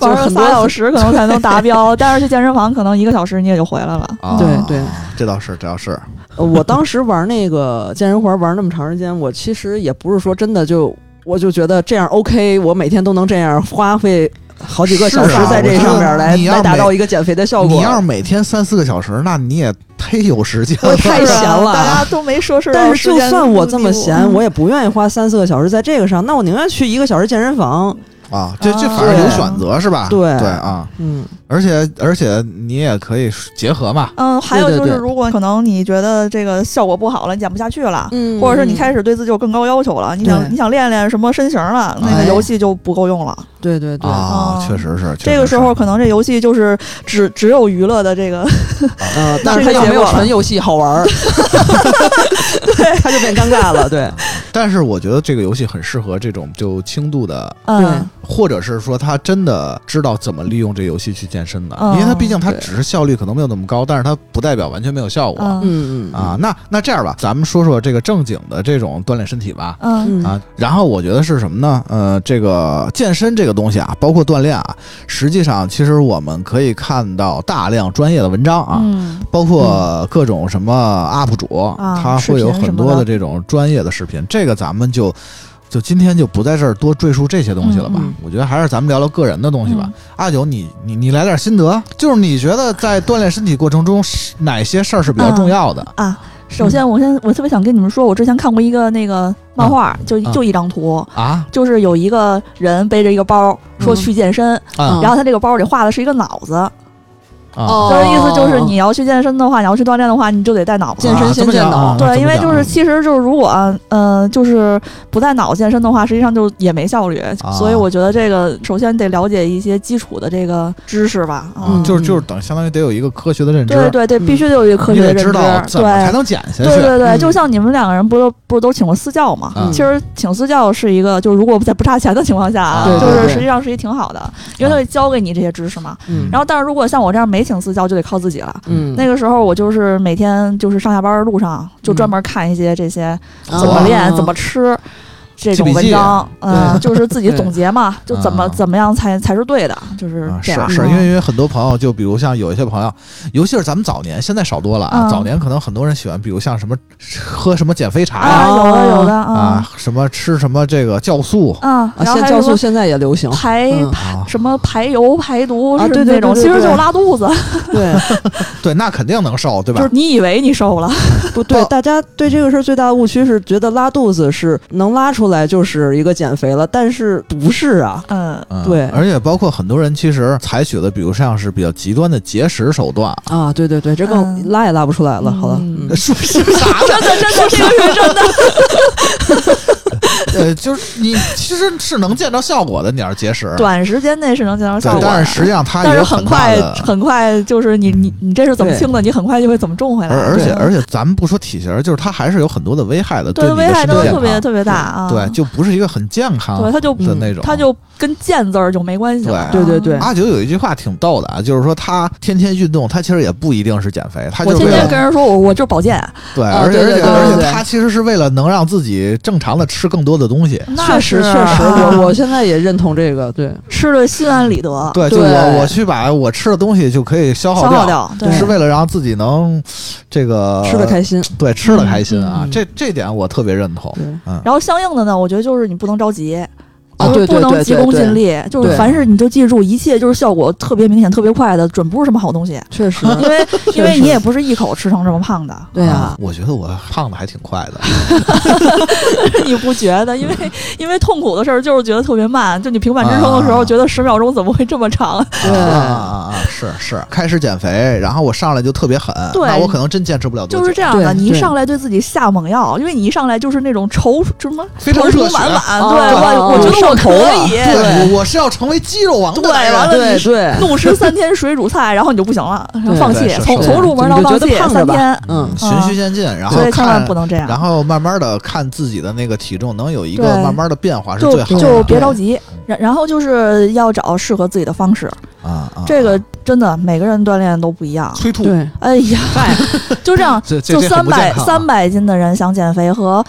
就玩个仨小时可能才能达标，但是去健身房可能一个小时你也就回来了。啊对对，这倒是，这倒是。呃我当时玩那个健身环玩那么长时间，我其实也不是说真的就我就觉得这样 OK，我每天都能这样花费好几个小时在这上面来来达到一个减肥的效果。你要是每天三四个小时，那你也忒有时间我了。太闲了 大家都没奢侈到但是就算我这么闲，我也不愿意花三四个小时在这个上，那我宁愿去一个小时健身房。啊，这这啊反正有选择是吧？对。对啊，嗯，而且而且你也可以结合嘛，嗯，还有就是，如果可能你觉得这个效果不好了，你减不下去了，嗯。或者是你开始对自己有更高要求了，你想你想练练什么身形了，那个哎。游戏就不够用了。对对对，啊，哦确实是。这个时候可能这游戏就是只只有娱乐的这个，呃，但是这个它又没有纯游戏好玩儿，对，它就变尴尬了。对，但是我觉得这个游戏很适合这种就轻度的，嗯，或者是说他真的知道怎么利用这游戏去健身的，嗯因为他毕竟他只是效率可能没有那么高，但是它不代表完全没有效果。嗯嗯嗯啊，，那那这样吧，咱们说说这个正经的这种锻炼身体吧。嗯嗯啊，然后我觉得是什么呢？呃，这个健身这个东西啊，包括锻炼啊，实际上其实我们可以看到大量专业的文章啊，嗯包括各种什么 UP 主，啊他会有很多的这种专业的视频。这个咱们就就今天就不在这儿多赘述这些东西了吧。我觉得还是咱们聊聊个人的东西吧。嗯阿九，你你你来点心得，就是你觉得在锻炼身体过程中，哪些事儿是比较重要的？啊。首先，我先我特别想跟你们说，我之前看过一个那个漫画，就啊就一张图，啊就是有一个人背着一个包，说嗯去健身，啊然后他这个包里画的是一个脑子，啊！哦就是意思就是你要去健身的话，你要去锻炼的话，你就得带脑子。健身先健脑啊对，因为就是其实就是如果呃就是不带脑健身的话，实际上就也没效率。啊所以我觉得这个首先得了解一些基础的这个知识吧。啊嗯，就是就是等相当于得有一个科学的认知，对对对，嗯必须得有一个科学的认知。你得知道怎么才对。能减下去。对对对，嗯就像你们两个人不都不是都请过私教嘛？嗯其实请私教是一个，就是如果在不差钱的情况下啊，对就是对对实际上是一挺好的，因为他会教给你这些知识嘛。嗯，然后，但是如果像我这样没请私教，就得靠自己了。嗯，那个时候我就是每天就是上下班路上就专门看一些这些怎怎么练、啊怎么吃这种文章，嗯，就是自己 总结嘛，就怎么啊怎么样才才是对的，就是啊，这样。是是，因为因为很多朋友，就比如像有一些朋友，尤其是咱们早年，现在少多了啊。嗯早年可能很多人喜欢，比如像什么喝什么减肥茶呀啊，有的有的啊啊，什么吃什么这个酵素啊，啊，然后酵素现在也流行，排什么排油排毒啊对对是那种，其实就是拉肚子，对，对，那肯定能瘦，对吧就是？你以为你瘦了，不对，哦大家对这个事儿最大的误区是觉得拉肚子是能拉出来就是一个减肥了，但是不是啊？嗯，嗯对而且包括很多人其实采取的，比如像是比较极端的节食手段，啊，对对对，这更嗯拉也拉不出来了。好了，嗯嗯 说是啥呢？真的真的这个是真的，呃，就是你其实是能见着效果的，你要是节食，短时间内是能见到效，果的，但是实际上它但是很快很快就是你你你这是怎么轻的，你很快就会怎么重回来。而而且而且咱们不说体型，就是它还是有很多的危害的，对危害都特别特别大啊。对，就不是一个很健康对，它就的那种。它就跟健字儿就没关系了。对。对对啊阿九有一句话挺逗的啊，就是说他天天运动，他其实也不一定是减肥，他我天天就是跟人说我我就是保健，对，啊而且而且而且他其实是为了能让自己正常的吃更多的东西。那确实是。确实，啊。我我现在也认同这个，对，吃的心安理得，对，就我我去把我吃的东西就可以消耗掉。对，是为了让自己能这个吃的开心，对吃的开心啊，这这点我特别认同。嗯，然后相应的呢，我觉得就是你不能着急。啊就是不对对对能急功近利，就是凡是你就记住，一切就是效果特别明显、特别快的，准不是什么好东西。确实，因为 因为你也不是一口吃成这么胖的，对啊啊，，我觉得我胖的还挺快的。你不觉得？因为 因为痛苦的事儿就是觉得特别慢，就你平板支撑的时候，啊觉得十秒钟怎么会这么长？对啊啊啊啊！是是，开始减肥，然后我上来就特别狠，对那我可能真坚持不了多久。就是这样的，你一上来对自己下猛药，因为你一上来就是那种踌什么非常踌躇满满，啊对啊我我觉得我上头可了以，对，我我是要成为肌肉王的对完了你对对，怒吃三天水煮菜，然后你就不行了，放弃从从入门到放弃三天，嗯，循序渐进，然后千万看不能这样，然后慢慢的看自己的那个体重能有一个慢慢的变化是最好的。就别着急，然然后就是要找适合自己的方式，啊啊，这个真的每个人锻炼都不一样。催吐，对，哎呀，就这样，这这这就三百三百斤的人想减肥和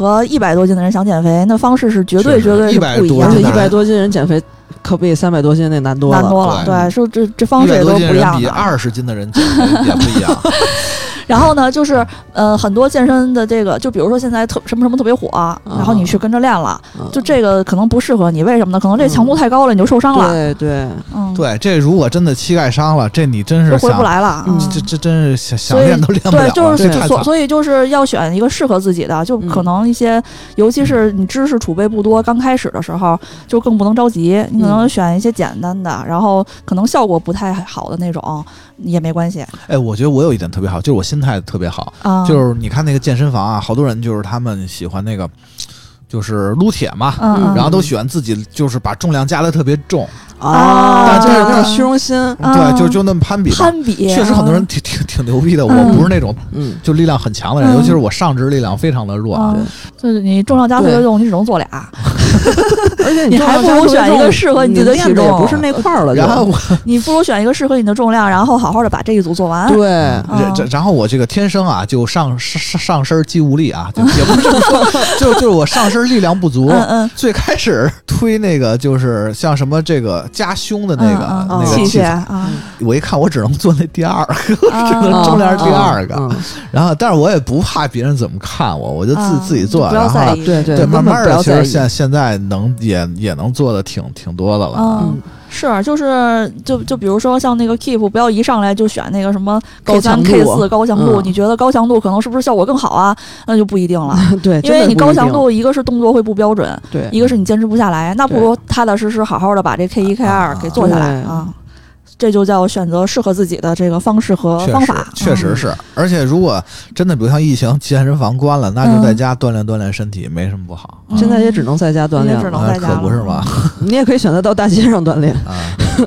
和一百多斤的人想减肥，那方式是绝对绝对是不一样一百多斤人减肥可比三百多斤那难多了，难多了。对对，说这这方式也都不一样比。二十斤的人减肥也不一样。然后呢，就是呃，很多健身的这个，就比如说现在特什么什么特别火，然后你去跟着练了，嗯就这个可能不适合你，为什么呢？可能这强度太高了，你就受伤了，对对，嗯，，对，这如果真的膝盖伤了，这你真是回不，来了。这这真是想想练都练不了对，就是所。所以就是要选一个适合自己的，就可能一些，尤其是你知识储备不多，刚开始的时候就更不能着急，你可能选一些简单的，然后可能效果不太好的那种也没关系。哎，我觉得我有一点特别好，就是我心态特别好，啊。就是你看那个健身房啊，好多人就是他们喜欢那个，就是撸铁嘛，然后都喜欢自己就是把重量加的特别重，啊。但就是那啊种虚荣心，啊。对，就就那么攀比。攀比，确实很多人挺 挺挺牛逼的，我嗯。不是那种嗯，就力量很强的人，嗯。尤其是我上肢力量非常的弱。就是你重量加特别重，你只能做俩，而且你还不如选一个适合你的体重也不是那块儿了，然后我 你不如选一个适合你的重量，然后好好的把这一组做完。对，嗯这然后我这个天生啊就上上上身肌无力啊，就也不是这么说，就就是我上身力量不足。嗯嗯，最开始推那个就是像什么这个加胸的那个、那个器械啊，我一看我只能做那第二个，只能重量是第二个嗯然后但是我也不怕别人怎么看我，我就自、啊自己做，不要然后在意。对对对，慢慢的，其实现现在能也也能做的挺挺多的了。嗯，是，就是就就比如说像那个 Keep，不要一上来就选那个什么 K 高三强 K 四高强度，嗯。你觉得高强度可能是不是效果更好啊？那就不一定了，对，因为你高强度一个是动作会不标准，对，一个是你坚持不下来，那不如踏踏实实好好的把这 K 一 K 二给做下来对。啊。这就叫选择适合自己的这个方式和方法，嗯确实是，而且如果真的比如像疫情健身房关了，那就在家锻炼锻炼身体，没什么不好。嗯现在也只能在家锻炼也只能了，啊在家可不是吗？你也可以选择到大街上锻炼。啊，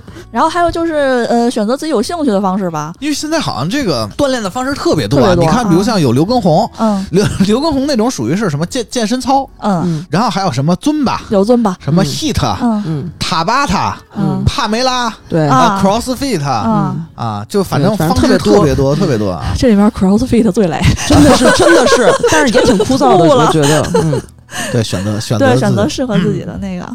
然后还有就是呃，选择自己有兴趣的方式吧。因为现在好像这个锻炼的方式特别多啊。多你看，比如像有刘畊宏，嗯。刘刘畊宏那种属于是什么健健身操，嗯，嗯。然后还有什么尊巴，有尊吧。什么嗯。hit、嗯。嗯，塔巴塔、嗯。帕梅拉对，啊。啊，CrossFit 嗯，啊，就反正方式特别多。特别多，特别多啊。这里面 CrossFit 最累，真的是真的是，但是也挺枯燥的，我觉得，嗯，对，选择选择对，选择适合自己的那个。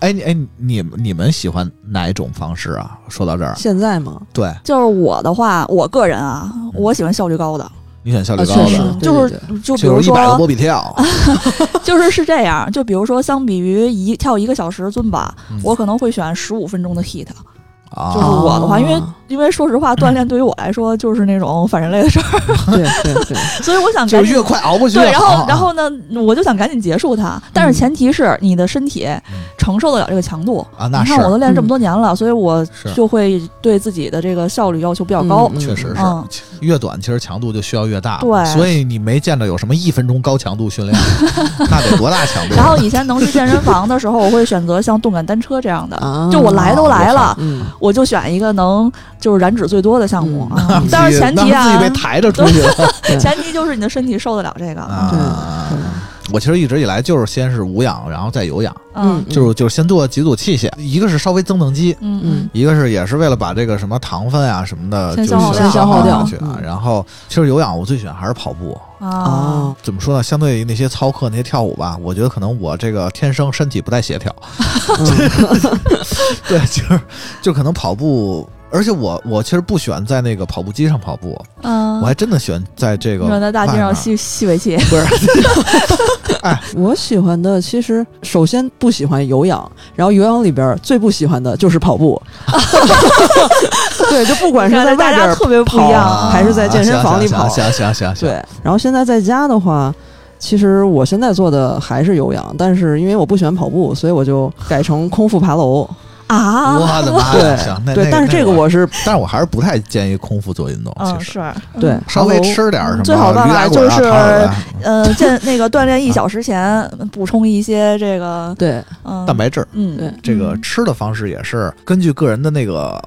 哎你哎，你你们喜欢哪一种方式啊？说到这儿，现在吗，对就是我的话，我个人啊，我喜欢效率高的，你选效率啊高的，就是就比如说一百个说，波比跳，就是是这样，就比如说，相比于一跳一个小时尊巴嗯，我可能会选十五分钟的 HIT。啊，就是我的话，因为哦。因为说实话，锻炼对于我来说就是那种反人类的事儿，对对对，所以我想就越快熬过去对。然后然后呢，我就想赶紧结束它，但是前提是你的身体承受得了这个强度。啊，那是你看我都练这么多年了，所以我就会对自己的这个效率要求比较高。嗯确实是。嗯，越短其实强度就需要越大，对。所以你没见着有什么一分钟高强度训练，那得多大强度？然后以前能去健身房的时候，我会选择像动感单车这样的，啊。就我来都来了，嗯，我就选一个能就是燃脂最多的项目。但是前提啊自己被抬着出去了。前提就是你的身体受得了这个。啊。对。我其实一直以来就是先是无氧，然后再有氧，嗯就是就是先做几组器械，一个是稍微增增肌，嗯嗯一个是也是为了把这个什么糖分啊什么的，先就是消耗掉消耗掉下去啊。嗯然后其实有氧我最喜欢还是跑步。啊啊，怎么说呢？相对于那些操课、那些跳舞吧，我觉得可能我这个天生身体不太协调。对，就是就可能跑步，而且我我其实不喜欢在那个跑步机上跑步，嗯，我还真的喜欢在这个在大街上吸吸尾气，不是 我喜欢的其实首先不喜欢有氧，然后有氧里边最不喜欢的就是跑步。对，就不管是在大外边家特别不一样还是在健身房里跑行行行行行，对，然后现在在家的话，其实我现在做的还是有氧，但是因为我不喜欢跑步，所以我就改成空腹爬楼。啊，我的妈对呀！行，那对，但是这个我是但是我还是不太建议空腹做运动，嗯其实是，对嗯。稍微吃点什么最好办法驴打滚啊就是呃，健那个锻炼一小时前补充一些这个 对嗯。蛋白质。嗯。对这个吃的方式也是根据个人的那个。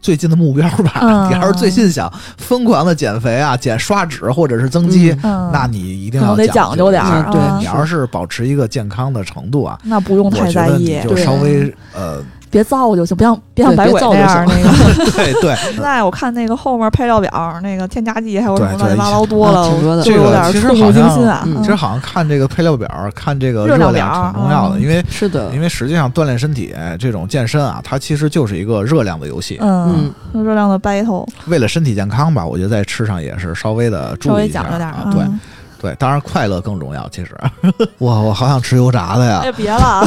最近的目标吧，嗯。你要是最近想疯狂的减肥啊、减刷脂或者是增肌，嗯，那你一定要讲究点对啊你要是保持一个健康的程度啊，那不用太在意就稍微呃别造就行，别像别像对百鬼那样 那个。对对，现在我看那个后面配料表，那个添加剂还有什么乱七八糟多了，啊挺多的就有点这个其实触目好像惊心其实好像看这个配料表，看这个热量挺重要的，嗯因为是的，因为实际上锻炼身体这种健身啊，它其实就是一个热量的游戏。嗯，热量的 battle 为了身体健康吧，我觉得在吃上也是稍微的注意一下微讲究点儿啊。对嗯对，当然快乐更重要。其实，哇，我好想吃油炸的呀哎，！别了。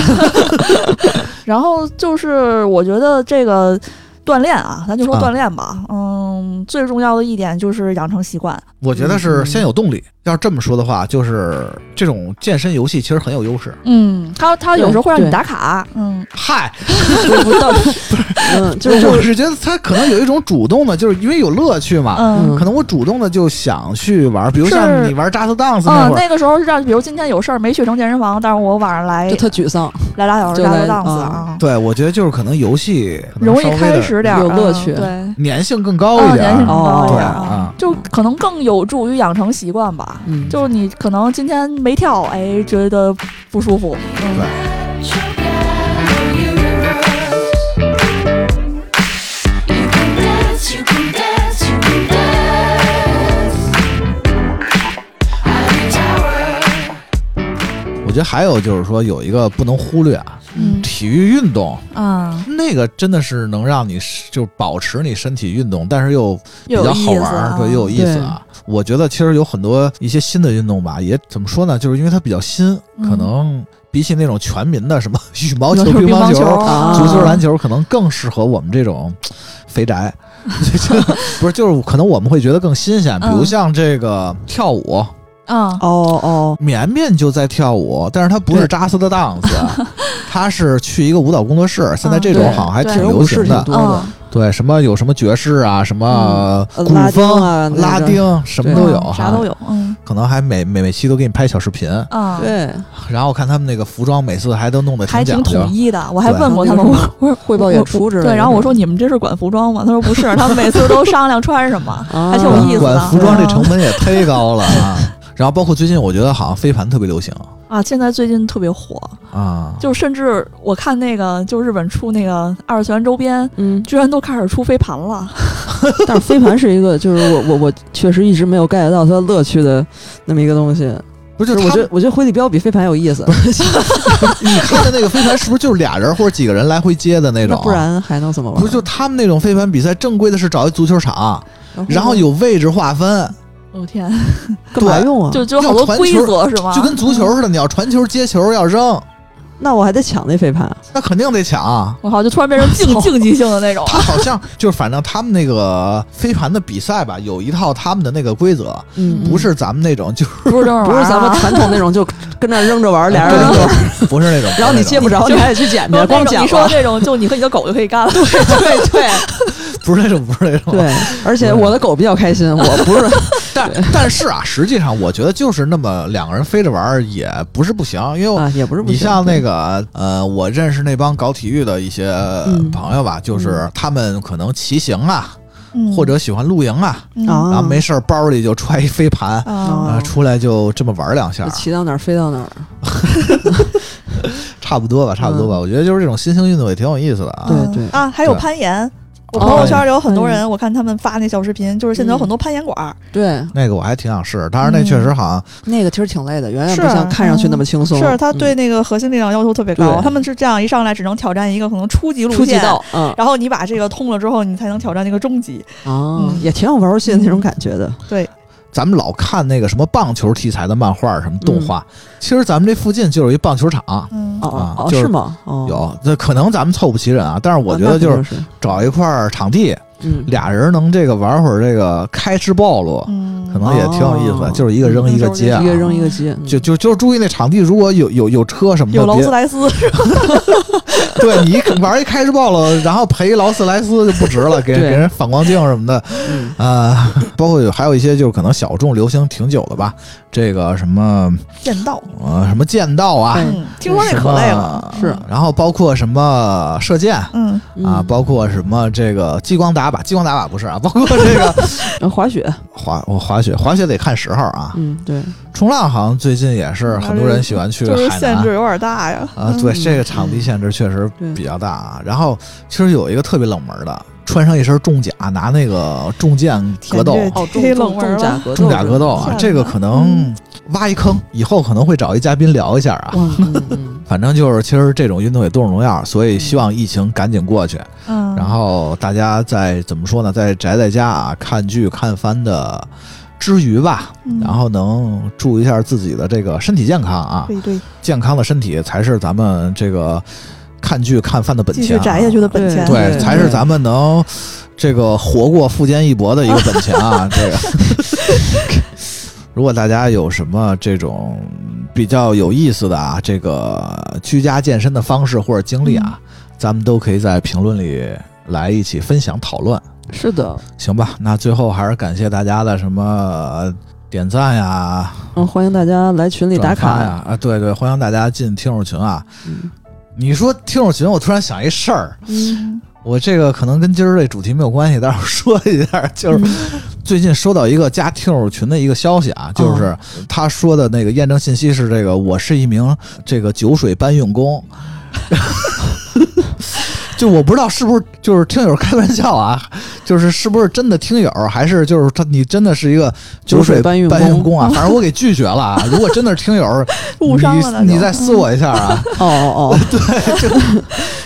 然后就是我觉得这个锻炼啊，咱就说啊锻炼吧。嗯，最重要的一点就是养成习惯。我觉得是嗯先有动力。要是这么说的话，就是这种健身游戏其实很有优势。嗯，他他有时候会让你打卡。嗯，嗨，不不到，嗯，就就是我是是觉得它可能有一种主动的，就是因为有乐趣嘛。嗯嗯可能我主动的就想去玩，比如像你玩 Just Dance 那嗯，会儿，那个时候是让，比如今天有事儿没去成健身房，但是我晚上来就特沮丧，来俩小时就来加个档次啊啊，对我觉得就是可能游戏容易开始点有乐趣对，粘性更高一嗯，点。粘性更高一哦点儿对啊就可能更有助于养成习惯吧。嗯，就是你可能今天没跳，哎，觉得不舒服，嗯，对。我觉得还有就是说有一个不能忽略啊，嗯。体育运动啊，那个真的是能让你就保持你身体运动，但是又比较好玩对，又有意思啊。我觉得其实有很多一些新的运动吧，也怎么说呢，就是因为它比较新，嗯。可能比起那种全民的什么 羽毛球、乒乓球、啊。足球、篮球，可能更适合我们这种肥宅。不是，就是可能我们会觉得更新鲜，比如嗯像这个跳舞，嗯，哦哦，绵绵就在跳舞，但是他不是对扎斯的档次，他是去一个舞蹈工作室。现在这种好像还挺流行的，对，什么有什么爵士啊，什么古呃拉丁风啊拉丁什么都有，嗯啥都，有，嗯可能还每每每期都给你拍小视频，啊，对，然后我看他们那个服装每次还都弄得还挺讲究统。一的。我还问过他们，我我说汇报演出之类的对，然后我说你们这是管服装吗？他说不是，他们每次都商量穿什么，啊还挺有意思的。管服装这嗯成本也忒高了啊！然后包括最近，我觉得好像飞盘特别流行啊，现在最近特别火，啊，就甚至我看那个，就日本出那个二次元周边，嗯，居然都开始出飞盘了。但是飞盘是一个，就是我我我确实一直没有 get 到它乐趣的那么一个东西。不是就我觉得我觉得回力镖比飞盘有意思，你看的那个飞盘是不是就是俩人或者几个人来回接的那种？那不然还能怎么玩？不是就他们那种飞盘比赛，正规的是找一足球场，然后有位置划分，我、天，干嘛用啊？就就好多规则是吗？就跟足球似的，你要传球、接球要扔，那我还得抢那飞盘。那肯定得抢。啊我靠，就突然变成竞 竞技性的那种。他好像就是，反正他们那个飞盘的比赛吧，有一套他们的那个规则，嗯不是咱们那种，就是不是不是咱们传统那种，就跟那扔着玩儿，俩人扔着玩儿，不是那种，然后你接不着，你还得去捡去，光捡。你说的这种，就你和你的狗就可以干了。对对对不是那种，不是那种。对，而且我的狗比较开心，我不是 但但是啊，实际上我觉得就是那么两个人飞着玩儿也不是不行，因为啊，也不是不行你像那个呃，我认识那帮搞体育的一些嗯朋友吧，就是他们可能骑行啊，嗯或者喜欢露营啊，然后没事儿包里就揣一飞盘，啊啊，哦出来就这么玩两下，骑到哪儿飞到哪儿。差不多吧，差不多吧。我觉得就是这种新兴运动也挺有意思的啊。对对啊，还有攀岩。我哦朋友圈里有很多人，我看他们发那小视频，就是现在有很多攀岩馆儿，对，那个我还挺想试，但是那确实好像那个其实挺累的，远远不是像看上去那么轻松。是他对嗯那个核心力量要求特别高。对。他们是这样，一上来只能挑战一个可能初级路线，初级道，嗯。然后你把这个通了之后，你才能挑战那个中级。啊，嗯。也挺有玩游戏的那种感觉的。对，咱们老看那个什么棒球题材的漫画什么动画，其实咱们这附近就有一棒球场。嗯哦哦，啊就是是吗？哦，有，那可能咱们凑不齐人啊，但是我啊觉得就是，找一块场地，嗯，俩人能这个玩会儿这个开式暴露，嗯，可能也挺有意思的，哦。就是一个扔一个接啊。一。个扔一个接，嗯就就就注意那场地，如果有有有车什么的，有劳斯莱斯，对你一玩一开式暴露，然后赔劳斯莱斯就不值了，给对给人反光镜什么的，嗯。啊、包括有还有一些就是可能小众流行挺久的吧，这个什么剑道，呃什么剑道啊，嗯，听说那可累了，是。然后包括什么射箭。嗯，啊，包括什么这个激光打靶，激光打靶不是啊，包括这个嗯滑雪，滑我滑雪，滑雪得看时候啊。嗯，对，冲浪好像最近也是很多人喜欢去就是海南限制有点大呀。啊，对，嗯这个场地限制确实比较大啊。然后其实有一个特别冷门的，穿上一身重甲，拿那个重剑格斗，哦，重黑重冷了重甲格斗，重甲格斗啊这个可能挖一坑，以后可能会找一嘉宾聊一下啊。反正就是，其实这种运动也都是荣耀，所以希望疫情赶紧过去，嗯，然后大家在怎么说呢，在宅在家啊看剧看番的之余吧，嗯。然后能注意一下自己的这个身体健康啊，对对，健康的身体才是咱们这个看剧看饭的本钱、啊，续宅下去的本钱。对，对才是咱们能这个活过富坚义博的一个本钱啊！这个，如果大家有什么这种比较有意思的啊，这个居家健身的方式或者经历啊，咱们都可以在评论里来一起分享讨论，是的，行吧？那最后还是感谢大家的什么呃点赞呀、嗯，欢迎大家来群里打卡呀，啊，对对，欢迎大家进听友群啊！嗯你说听友群，我突然想一事儿，嗯，我这个可能跟今儿这主题没有关系，但是我说一下，就是嗯。最近收到一个加听友群的一个消息啊，就是他说的那个验证信息是这个，我是一名这个酒水搬运工。就我不知道是不是就是听友开玩笑啊，就是是不是真的听友，还是就是他你真的是一个酒水搬运工搬运工啊？反正我给拒绝了啊。如果真的是听友，你你再私我一下啊。哦哦哦，对就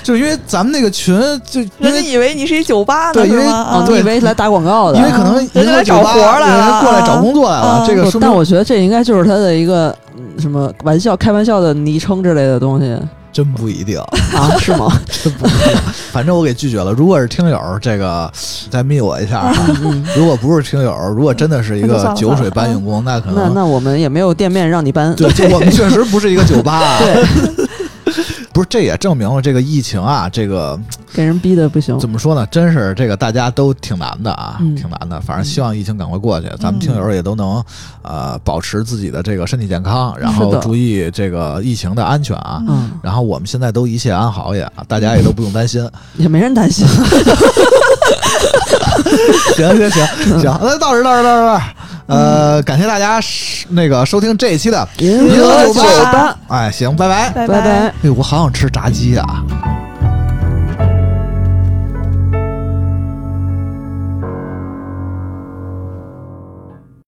就因为咱们那个群，就人家以为你是一酒吧呢，对因为是吗？哦，啊你以为来打广告的？因为可能人家来找活儿来了过来找工作来了，啊这个但我觉得这应该就是他的一个嗯什么玩笑、开玩笑的昵称之类的东西真不一定，啊？是吗？真不一定。反正我给拒绝了。如果是听友，这个再密我一下啊。嗯，如果不是听友，如果真的是一个酒水搬运工，那可那能那那我们也没有店面让你搬。对，就我们确实不是一个酒吧啊。对，不是，这也证明了这个疫情啊，这个给人逼的不行。怎么说呢？真是这个大家都挺难的啊，嗯挺难的。反正希望疫情赶快过去，咱们听友也都能呃保持自己的这个身体健康，然后注意这个疫情的安全啊。嗯，然后我们现在都一切安好也，大家也都不用担心。也没人担心。行行行行，那到这儿到这儿到这儿，呃，感谢大家那个收听这一期的银河河酒酒吧吧，哎，行，拜拜。拜拜拜。哎，我好想吃炸鸡啊！